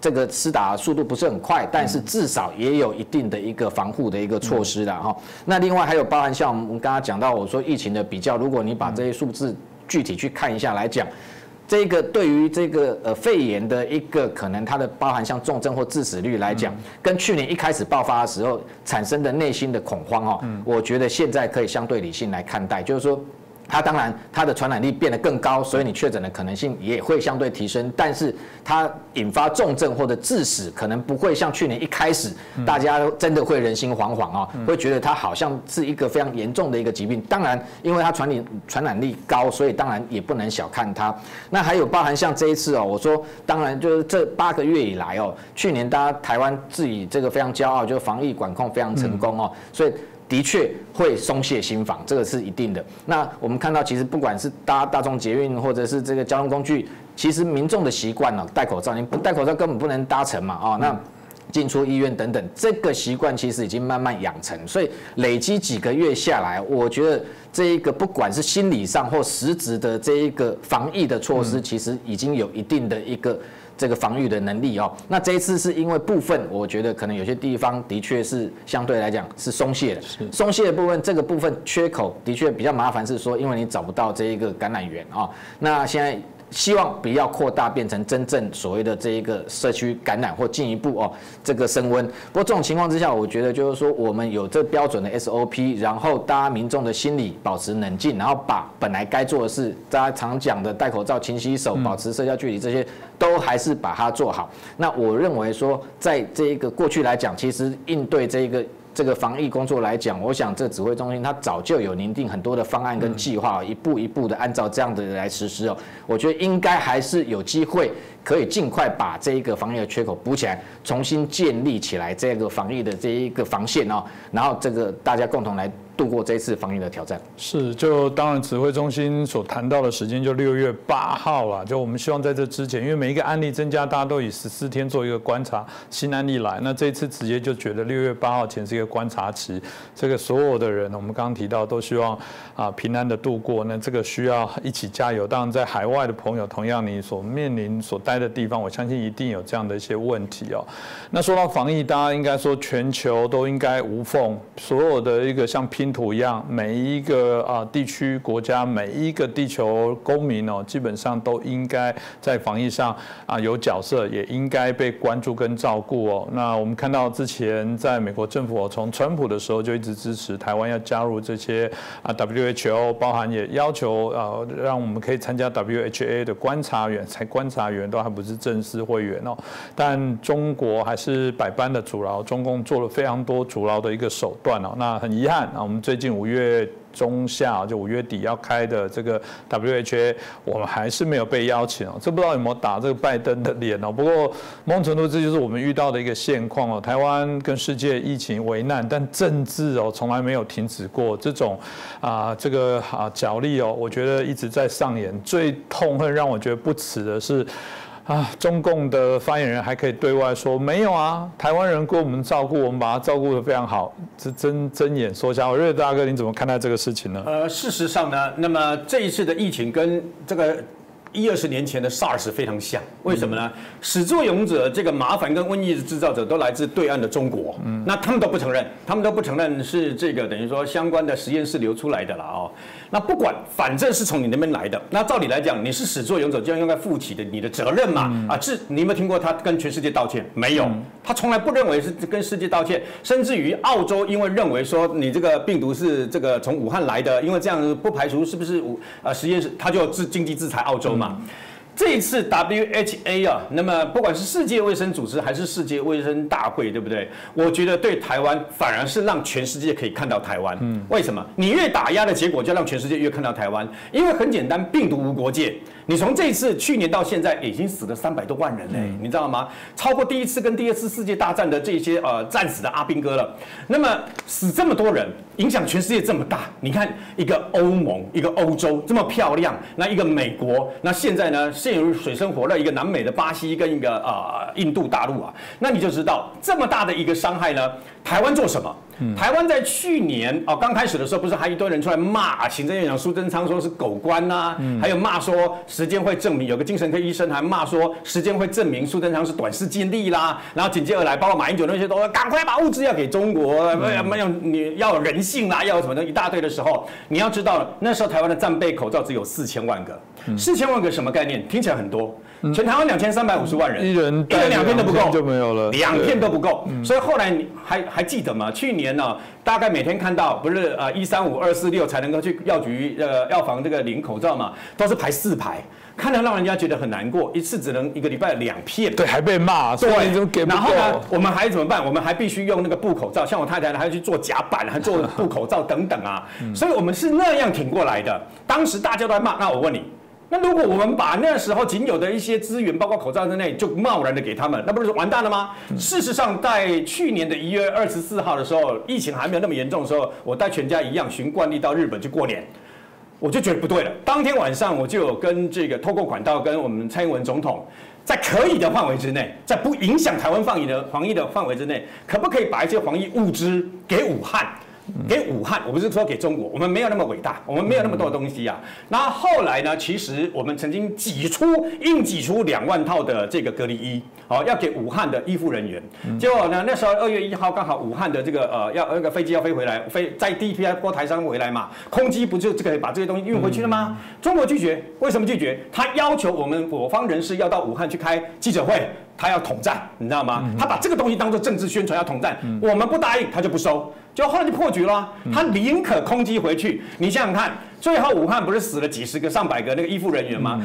这个施打速度不是很快，但是至少也有一定的一个防护的一个措施的哈。那另外还有包含像我们刚刚讲到，我说疫情的比较，如果你把这些数字具体去看一下来讲。这个对于这个呃肺炎的一个可能，它的包含像重症或致死率来讲，跟去年一开始爆发的时候产生的内心的恐慌哦，我觉得现在可以相对理性来看待，就是说。它当然，它的传染力变得更高，所以你确诊的可能性也会相对提升。但是它引发重症或者致死，可能不会像去年一开始，大家真的会人心惶惶啊，会觉得它好像是一个非常严重的一个疾病。当然，因为它传染传染力高，所以当然也不能小看它。那还有包含像这一次哦，我说当然就是这八个月以来哦，去年大家台湾自己这个非常骄傲，就是防疫管控非常成功哦，所以。的确会松懈心防，这个是一定的。那我们看到，其实不管是搭大众捷运或者是这个交通工具，其实民众的习惯呢，戴口罩，你不戴口罩根本不能搭乘嘛，啊，那进出医院等等，这个习惯其实已经慢慢养成。所以累积几个月下来，我觉得这一个不管是心理上或实质的这一个防疫的措施，其实已经有一定的一个。这个防御的能力哦。那这一次是因为部分，我觉得可能有些地方的确是相对来讲是松懈的，松懈的部分，这个部分缺口的确比较麻烦，是说因为你找不到这一个感染源啊。那现在。希望不要扩大变成真正所谓的这一个社区感染或进一步哦这个升温。不过这种情况之下，我觉得就是说我们有这标准的 SOP，然后大家民众的心理保持冷静，然后把本来该做的事，大家常讲的戴口罩、勤洗手、保持社交距离这些，都还是把它做好。那我认为说，在这一个过去来讲，其实应对这一个。这个防疫工作来讲，我想这指挥中心它早就有拟定很多的方案跟计划，一步一步的按照这样的来实施哦。我觉得应该还是有机会可以尽快把这一个防疫的缺口补起来，重新建立起来这个防疫的这一个防线哦。然后这个大家共同来。度过这一次防疫的挑战是，就当然指挥中心所谈到的时间就六月八号了。就我们希望在这之前，因为每一个案例增加，大家都以十四天做一个观察，新案例来，那这次直接就觉得六月八号前是一个观察期。这个所有的人，我们刚刚提到都希望啊平安的度过，那这个需要一起加油。当然，在海外的朋友，同样你所面临所待的地方，我相信一定有这样的一些问题哦。那说到防疫，大家应该说全球都应该无缝，所有的一个像拼。土一样，每一个啊地区国家，每一个地球公民哦，基本上都应该在防疫上啊有角色，也应该被关注跟照顾哦。那我们看到之前在美国政府从川普的时候就一直支持台湾要加入这些啊 WHO，包含也要求啊让我们可以参加 WHA 的观察员，才观察员都还不是正式会员哦。但中国还是百般的阻挠，中共做了非常多阻挠的一个手段哦。那很遗憾啊，我们。最近五月中下，就五月底要开的这个 WHA，我们还是没有被邀请哦。这不知道有没有打这个拜登的脸哦。不过某种程度，这就是我们遇到的一个现况哦。台湾跟世界疫情为难，但政治哦从来没有停止过。这种啊，这个啊角力哦，我觉得一直在上演。最痛恨让我觉得不耻的是。啊，中共的发言人还可以对外说没有啊，台湾人归我们照顾，我们把他照顾得非常好，这睁睁眼说瞎话。瑞大哥，你怎么看待这个事情呢？呃，事实上呢，那么这一次的疫情跟这个。一二十年前的 SARS 非常像，为什么呢？始作俑者这个麻烦跟瘟疫的制造者都来自对岸的中国，嗯，那他们都不承认，他们都不承认是这个等于说相关的实验室流出来的了哦。那不管，反正是从你那边来的，那照理来讲，你是始作俑者，就应该负起的你的责任嘛。啊，是你有没有听过他跟全世界道歉？没有，他从来不认为是跟世界道歉，甚至于澳洲因为认为说你这个病毒是这个从武汉来的，因为这样不排除是不是武啊实验室，他就制经济制裁澳洲。嘛，这一次 WHA 啊，那么不管是世界卫生组织还是世界卫生大会，对不对？我觉得对台湾反而是让全世界可以看到台湾。嗯，为什么？你越打压的结果，就让全世界越看到台湾。因为很简单，病毒无国界。你从这次去年到现在，已经死了三百多万人嘞，你知道吗？超过第一次跟第二次世界大战的这些呃战死的阿兵哥了。那么死这么多人，影响全世界这么大。你看一个欧盟，一个欧洲这么漂亮，那一个美国，那现在呢陷入水深火热，一个南美的巴西跟一个啊印度大陆啊，那你就知道这么大的一个伤害呢，台湾做什么？台湾在去年哦刚开始的时候，不是还一堆人出来骂行政院长苏贞昌说是狗官呐，还有骂说时间会证明，有个精神科医生还骂说时间会证明苏贞昌是短视经历啦，然后紧接而来，包括马英九那些都说赶快把物资要给中国，没有没有你要有人性啦，要有什么的一大堆的时候，你要知道那时候台湾的战备口罩只有四千万个，四千万个什么概念？听起来很多。全台湾两千三百五十万人，一人一人两片都不够就没有了，两片都不够。所以后来你还还记得吗？去年呢，大概每天看到不是呃一三五二四六才能够去药局呃药房这个领口罩嘛，都是排四排，看得让人家觉得很难过。一次只能一个礼拜两片，对，还被骂，对，然后呢，我们还怎么办？我们还必须用那个布口罩，像我太太还要去做夹板，还做布口罩等等啊。所以我们是那样挺过来的。当时大家都在骂，那我问你。那如果我们把那时候仅有的一些资源，包括口罩在内，就贸然的给他们，那不是完蛋了吗？事实上，在去年的一月二十四号的时候，疫情还没有那么严重的时候，我带全家一样循惯例到日本去过年，我就觉得不对了。当天晚上我就有跟这个透过管道跟我们蔡英文总统，在可以的范围之内，在不影响台湾防疫的防疫的范围之内，可不可以把一些防疫物资给武汉？给武汉，我不是说给中国，我们没有那么伟大，我们没有那么多东西啊。那后来呢，其实我们曾经挤出硬挤出两万套的这个隔离衣，哦，要给武汉的医护人员。结果呢，那时候二月一号刚好武汉的这个呃要那个飞机要飞回来，飞在第一批过台山回来嘛，空机不就这个把这些东西运回去了吗？中国拒绝，为什么拒绝？他要求我们我方人士要到武汉去开记者会。他要统战，你知道吗？他把这个东西当做政治宣传要统战，我们不答应他就不收，就后来就破局了。他宁可空机回去，你想想看，最后武汉不是死了几十个、上百个那个医护人员吗？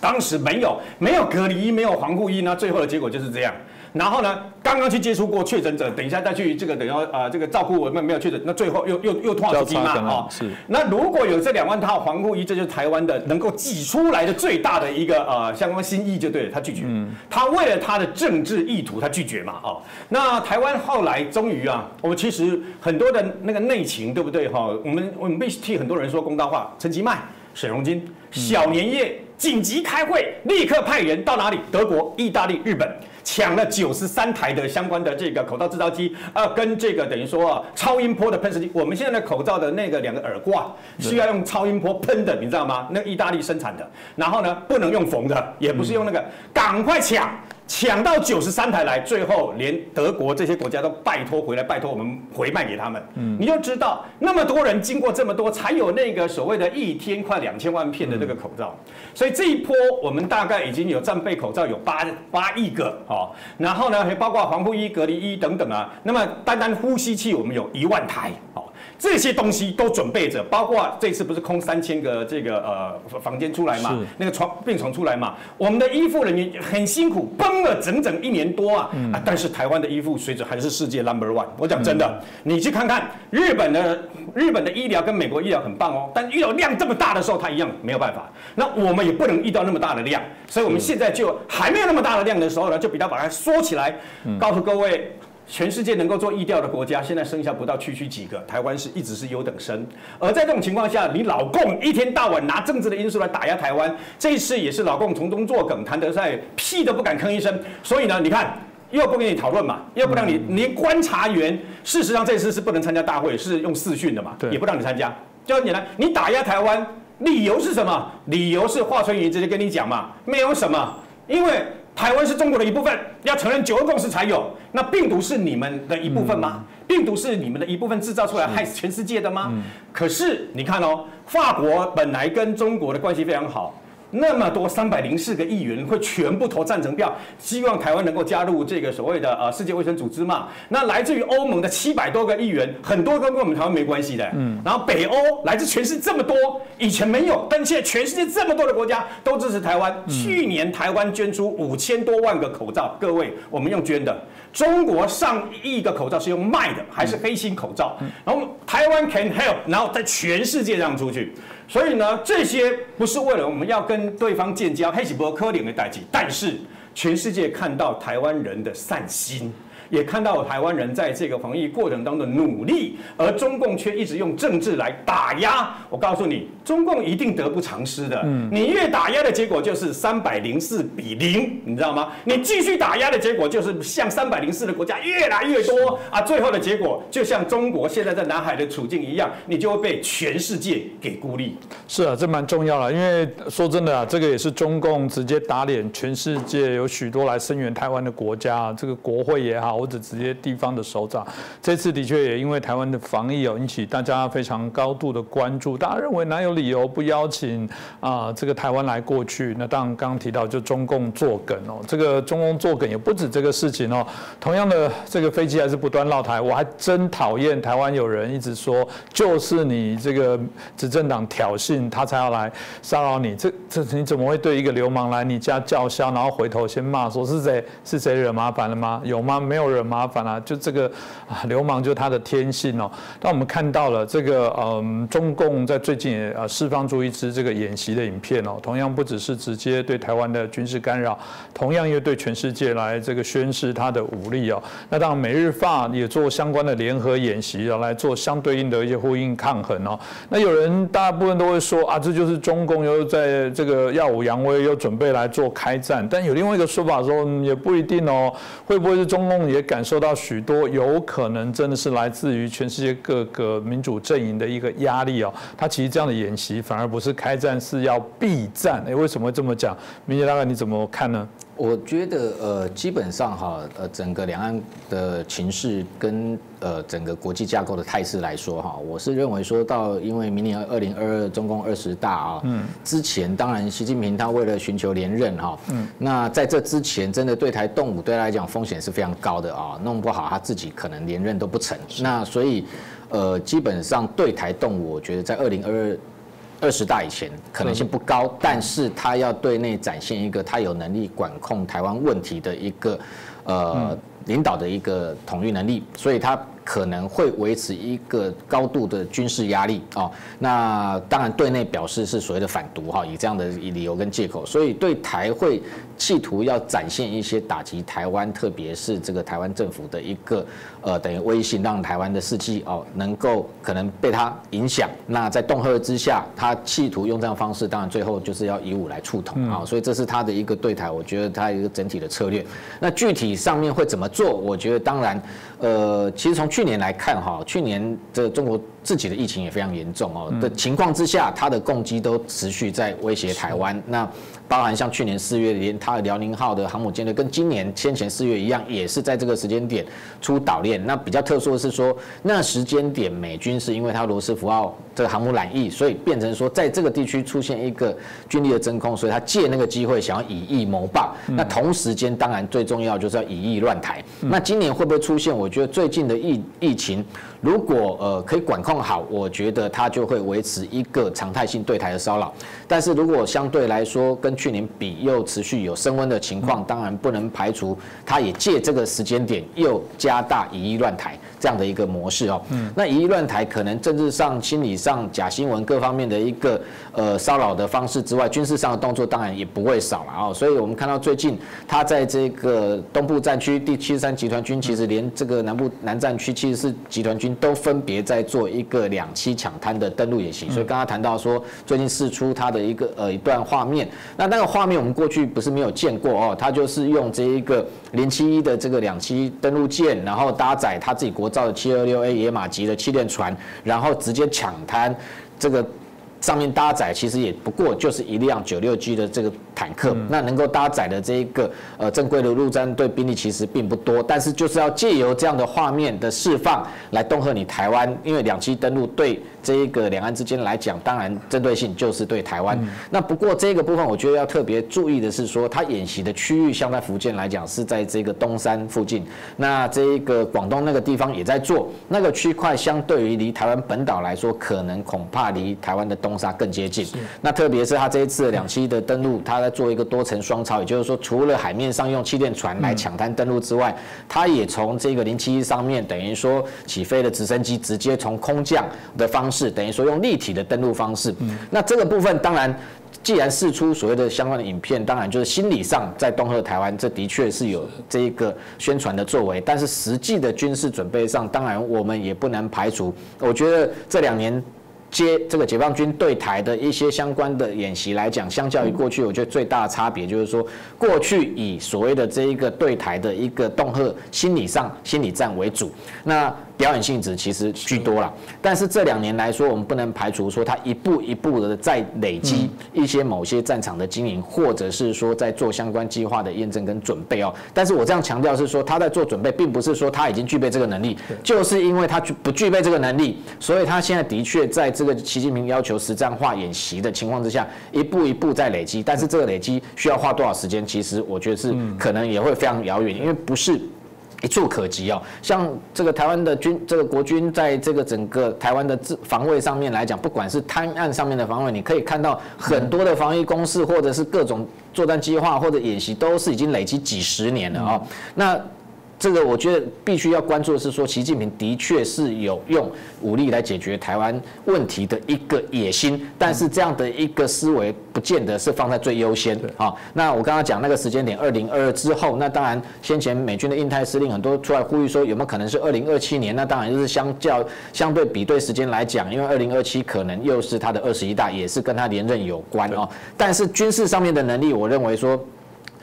当时没有没有隔离衣，没有防护衣，那最后的结果就是这样。然后呢，刚刚去接触过确诊者，等一下再去这个等于呃这个照顾我们没有确诊，那最后又又又突然出嘛哦。是。那如果有这两万套防护衣，这就是台湾的能够挤出来的最大的一个呃相关心意就对了，他拒绝。嗯。他为了他的政治意图，他拒绝嘛哦。那台湾后来终于啊，我们其实很多的那个内情对不对哈？我们我们必须替很多人说公道话。陈其迈、沈荣金小年夜紧急开会，立刻派人到哪里？德国、意大利、日本。抢了九十三台的相关的这个口罩制造机，呃，跟这个等于说超音波的喷射机。我们现在的口罩的那个两个耳挂需要用超音波喷的，你知道吗？那意大利生产的，然后呢不能用缝的，也不是用那个，赶快抢。抢到九十三台来，最后连德国这些国家都拜托回来，拜托我们回卖给他们。嗯，你就知道那么多人经过这么多，才有那个所谓的一天快两千万片的这个口罩。所以这一波我们大概已经有战备口罩有八八亿个哦，然后呢还包括防护衣、隔离衣等等啊。那么单单呼吸器我们有一万台哦。这些东西都准备着，包括这次不是空三千个这个呃房间出来嘛，那个床病床出来嘛，我们的医护人员很辛苦，绷了整整一年多啊，啊，但是台湾的医护水准还是世界 number one。我讲真的，你去看看日本的日本的医疗跟美国医疗很棒哦，但遇到量这么大的时候，它一样没有办法。那我们也不能遇到那么大的量，所以我们现在就还没有那么大的量的时候呢，就比较把它缩起来，告诉各位。全世界能够做疫调的国家，现在剩下不到区区几个。台湾是一直是优等生，而在这种情况下，你老共一天到晚拿政治的因素来打压台湾，这一次也是老共从中作梗，谭德赛屁都不敢吭一声。所以呢，你看又不跟你讨论嘛，又不让你连观察员，事实上这次是不能参加大会，是用视讯的嘛，也不让你参加。就很简单，你打压台湾，理由是什么？理由是华春莹直接跟你讲嘛，没有什么，因为。台湾是中国的一部分，要承认九二共识才有。那病毒是你们的一部分吗？病毒是你们的一部分制造出来害死全世界的吗？可是你看哦，法国本来跟中国的关系非常好。那么多三百零四个议员会全部投赞成票，希望台湾能够加入这个所谓的呃世界卫生组织嘛？那来自于欧盟的七百多个议员，很多跟跟我们台湾没关系的。嗯。然后北欧来自全世界这么多，以前没有，但现在全世界这么多的国家都支持台湾。去年台湾捐出五千多万个口罩，各位，我们用捐的。中国上亿个口罩是用卖的，还是黑心口罩？然后台湾 can help，然后在全世界让出去。所以呢，这些不是为了我们要跟对方建交，黑起伯科林的代际，但是全世界看到台湾人的善心。也看到台湾人在这个防疫过程当中的努力，而中共却一直用政治来打压。我告诉你，中共一定得不偿失的。嗯，你越打压的结果就是三百零四比零，你知道吗？你继续打压的结果就是像三百零四的国家越来越多啊，最后的结果就像中国现在在南海的处境一样，你就会被全世界给孤立。是啊，这蛮重要了，因为说真的啊，这个也是中共直接打脸全世界有许多来声援台湾的国家，这个国会也好。或者直接地方的首长，这次的确也因为台湾的防疫哦，引起大家非常高度的关注。大家认为哪有理由不邀请啊这个台湾来过去？那当然刚刚提到就中共作梗哦，这个中共作梗也不止这个事情哦。同样的这个飞机还是不断绕台，我还真讨厌台湾有人一直说就是你这个执政党挑衅他才要来骚扰你。这这你怎么会对一个流氓来你家叫嚣，然后回头先骂说是谁是谁惹麻烦了吗？有吗？没有。惹麻烦了，就这个啊，流氓就是他的天性哦。当我们看到了这个，嗯，中共在最近也呃释放出一支这个演习的影片哦，同样不只是直接对台湾的军事干扰，同样又对全世界来这个宣示他的武力哦。那当然，美日法也做相关的联合演习哦，来做相对应的一些呼应抗衡哦。那有人大部分都会说啊，这就是中共又在这个耀武扬威，又准备来做开战。但有另外一个说法说，也不一定哦，会不会是中共也？也感受到许多有可能真的是来自于全世界各个民主阵营的一个压力哦。他其实这样的演习反而不是开战，是要避战。哎，为什么会这么讲？明杰大概你怎么看呢？我觉得呃，基本上哈，呃，整个两岸的情势跟呃整个国际架构的态势来说哈，我是认为说到，因为明年二零二二中共二十大啊，嗯，之前当然习近平他为了寻求连任哈，嗯，那在这之前真的对台动武对他来讲风险是非常高的啊，弄不好他自己可能连任都不成。那所以呃，基本上对台动武，我觉得在二零二二。二十大以前可能性不高，但是他要对内展现一个他有能力管控台湾问题的一个呃领导的一个统御能力，所以他可能会维持一个高度的军事压力哦。那当然对内表示是所谓的反独哈，以这样的理由跟借口，所以对台会企图要展现一些打击台湾，特别是这个台湾政府的一个。呃，等于威信让台湾的士气哦，能够可能被他影响。那在恫吓之下，他企图用这样方式，当然最后就是要以武来触统啊。所以这是他的一个对台，我觉得他一个整体的策略。那具体上面会怎么做？我觉得当然，呃，其实从去年来看哈，去年这中国自己的疫情也非常严重哦的情况之下，他的攻击都持续在威胁台湾。那包含像去年四月连他的辽宁号的航母舰队，跟今年先前四月一样，也是在这个时间点出岛链。那比较特殊的是说，那时间点美军是因为他罗斯福号这个航母染疫，所以变成说在这个地区出现一个军力的真空，所以他借那个机会想要以逸谋霸。那同时间当然最重要就是要以逸乱台。那今年会不会出现？我觉得最近的疫疫情。如果呃可以管控好，我觉得它就会维持一个常态性对台的骚扰。但是如果相对来说跟去年比又持续有升温的情况，当然不能排除它也借这个时间点又加大以意乱台这样的一个模式哦。嗯。那以一乱台可能政治上、心理上、假新闻各方面的一个呃骚扰的方式之外，军事上的动作当然也不会少了哦。所以我们看到最近他在这个东部战区第七十三集团军，其实连这个南部南战区七十四集团军。都分别在做一个两栖抢滩的登陆演习，所以刚刚谈到说，最近试出他的一个呃一段画面，那那个画面我们过去不是没有见过哦，他就是用这一个零七一的这个两栖登陆舰，然后搭载他自己国造的七二六 A 野马级的气垫船，然后直接抢滩，这个上面搭载其实也不过就是一辆九六 G 的这个。坦克那能够搭载的这一个呃正规的陆战队兵力其实并不多，但是就是要借由这样的画面的释放来恫吓你台湾，因为两栖登陆对这一个两岸之间来讲，当然针对性就是对台湾。那不过这个部分我觉得要特别注意的是说，它演习的区域像在福建来讲是在这个东山附近，那这一个广东那个地方也在做那个区块，相对于离台湾本岛来说，可能恐怕离台湾的东沙更接近。那特别是它这一次两栖的登陆，它。做一个多层双超，也就是说，除了海面上用气垫船来抢滩登陆之外，它也从这个零七一上面，等于说起飞的直升机直接从空降的方式，等于说用立体的登陆方式。那这个部分当然，既然试出所谓的相关的影片，当然就是心理上在恫吓台湾，这的确是有这一个宣传的作为。但是实际的军事准备上，当然我们也不能排除。我觉得这两年。接这个解放军对台的一些相关的演习来讲，相较于过去，我觉得最大的差别就是说，过去以所谓的这一个对台的一个恫吓心理上心理战为主，那。表演性质其实居多了，但是这两年来说，我们不能排除说他一步一步的在累积一些某些战场的经营，或者是说在做相关计划的验证跟准备哦。但是我这样强调是说，他在做准备，并不是说他已经具备这个能力，就是因为他具不具备这个能力，所以他现在的确在这个习近平要求实战化演习的情况之下，一步一步在累积。但是这个累积需要花多少时间，其实我觉得是可能也会非常遥远，因为不是。一触可及哦，像这个台湾的军，这个国军在这个整个台湾的自防卫上面来讲，不管是滩岸上面的防卫，你可以看到很多的防御工事，或者是各种作战计划或者演习，都是已经累积几十年了啊。那这个我觉得必须要关注的是说，习近平的确是有用武力来解决台湾问题的一个野心，但是这样的一个思维不见得是放在最优先。啊，那我刚刚讲那个时间点，二零二二之后，那当然先前美军的印太司令很多出来呼吁说，有没有可能是二零二七年？那当然就是相较相对比对时间来讲，因为二零二七可能又是他的二十一大，也是跟他连任有关哦。但是军事上面的能力，我认为说。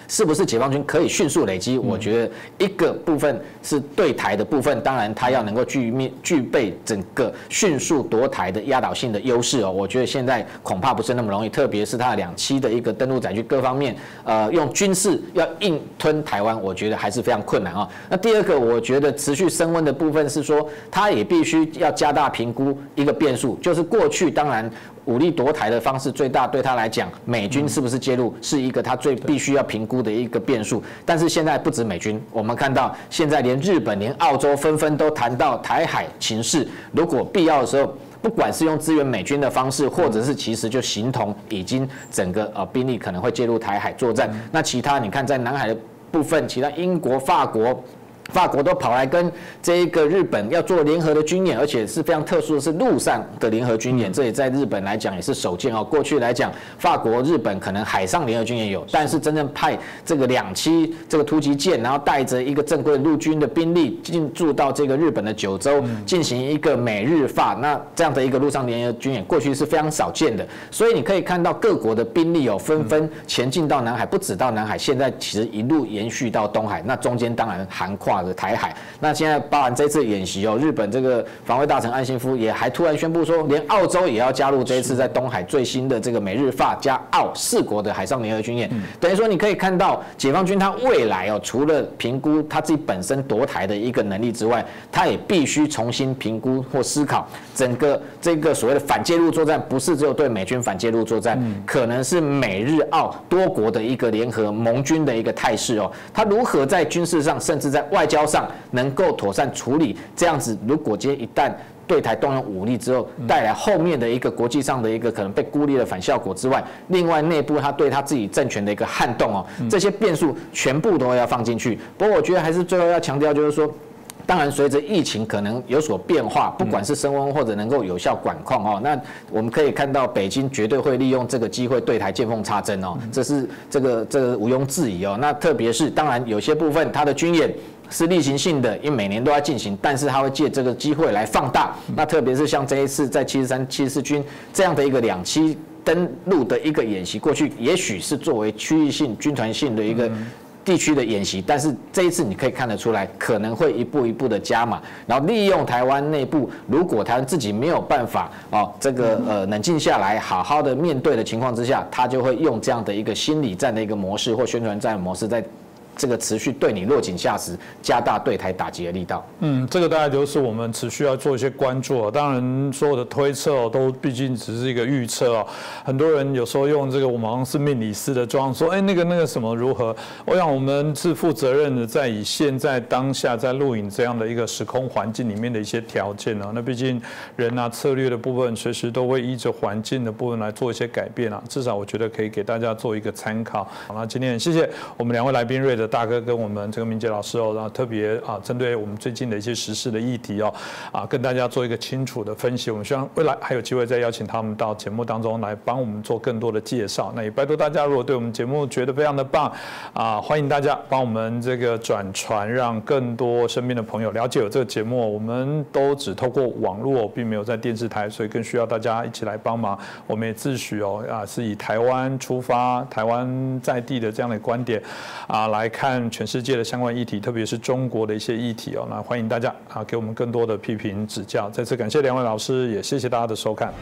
是不是解放军可以迅速累积？我觉得一个部分是对台的部分，当然它要能够具面具备整个迅速夺台的压倒性的优势哦。我觉得现在恐怕不是那么容易，特别是它两栖的一个登陆载具各方面，呃，用军事要硬吞台湾，我觉得还是非常困难啊。那第二个，我觉得持续升温的部分是说，它也必须要加大评估一个变数，就是过去当然。武力夺台的方式最大，对他来讲，美军是不是介入是一个他最必须要评估的一个变数。但是现在不止美军，我们看到现在连日本、连澳洲纷纷都谈到台海情势，如果必要的时候，不管是用支援美军的方式，或者是其实就形同已经整个呃兵力可能会介入台海作战。那其他你看在南海的部分，其他英国、法国。法国都跑来跟这一个日本要做联合的军演，而且是非常特殊的是陆上的联合军演，这也在日本来讲也是首见哦。过去来讲，法国、日本可能海上联合军演有，但是真正派这个两栖这个突击舰，然后带着一个正规陆军的兵力进驻到这个日本的九州，进行一个美日法那这样的一个陆上联合军演，过去是非常少见的。所以你可以看到各国的兵力哦纷纷前进到南海，不止到南海，现在其实一路延续到东海，那中间当然涵跨。的台海，那现在包含这次演习哦，日本这个防卫大臣岸信夫也还突然宣布说，连澳洲也要加入这一次在东海最新的这个美日法加澳四国的海上联合军演。等于说你可以看到，解放军他未来哦，除了评估他自己本身夺台的一个能力之外，他也必须重新评估或思考整个这个所谓的反介入作战，不是只有对美军反介入作战，可能是美日澳多国的一个联合盟军的一个态势哦。他如何在军事上，甚至在外交上能够妥善处理这样子，如果今天一旦对台动用武力之后，带来后面的一个国际上的一个可能被孤立的反效果之外，另外内部他对他自己政权的一个撼动哦，这些变数全部都要放进去。不过我觉得还是最后要强调，就是说。当然，随着疫情可能有所变化，不管是升温或者能够有效管控哦，那我们可以看到北京绝对会利用这个机会对台见缝插针哦，这是这个这个毋庸置疑哦。那特别是当然有些部分它的军演是例行性的，因为每年都要进行，但是他会借这个机会来放大。那特别是像这一次在七十三、七十四军这样的一个两栖登陆的一个演习，过去也许是作为区域性军团性的一个。地区的演习，但是这一次你可以看得出来，可能会一步一步的加码，然后利用台湾内部，如果台湾自己没有办法哦，这个呃冷静下来，好好的面对的情况之下，他就会用这样的一个心理战的一个模式或宣传战模式在。这个持续对你落井下石，加大对台打击的力道。嗯，这个大概就是我们持续要做一些关注。当然，所有的推测都毕竟只是一个预测哦。很多人有时候用这个我们好像是命理师的装，说哎那个那个什么如何？我想我们是负责任的，在以现在当下在录影这样的一个时空环境里面的一些条件呢。那毕竟人啊策略的部分，随时都会依着环境的部分来做一些改变啊。至少我觉得可以给大家做一个参考。好，那今天谢谢我们两位来宾瑞的大哥跟我们这个明杰老师哦，然后特别啊，针对我们最近的一些时事的议题哦，啊，跟大家做一个清楚的分析。我们希望未来还有机会再邀请他们到节目当中来帮我们做更多的介绍。那也拜托大家，如果对我们节目觉得非常的棒啊，欢迎大家帮我们这个转传，让更多身边的朋友了解有这个节目。我们都只透过网络，并没有在电视台，所以更需要大家一起来帮忙。我们也自诩哦啊，是以台湾出发，台湾在地的这样的观点啊来。看全世界的相关议题，特别是中国的一些议题哦，那欢迎大家啊给我们更多的批评指教。再次感谢两位老师，也谢谢大家的收看。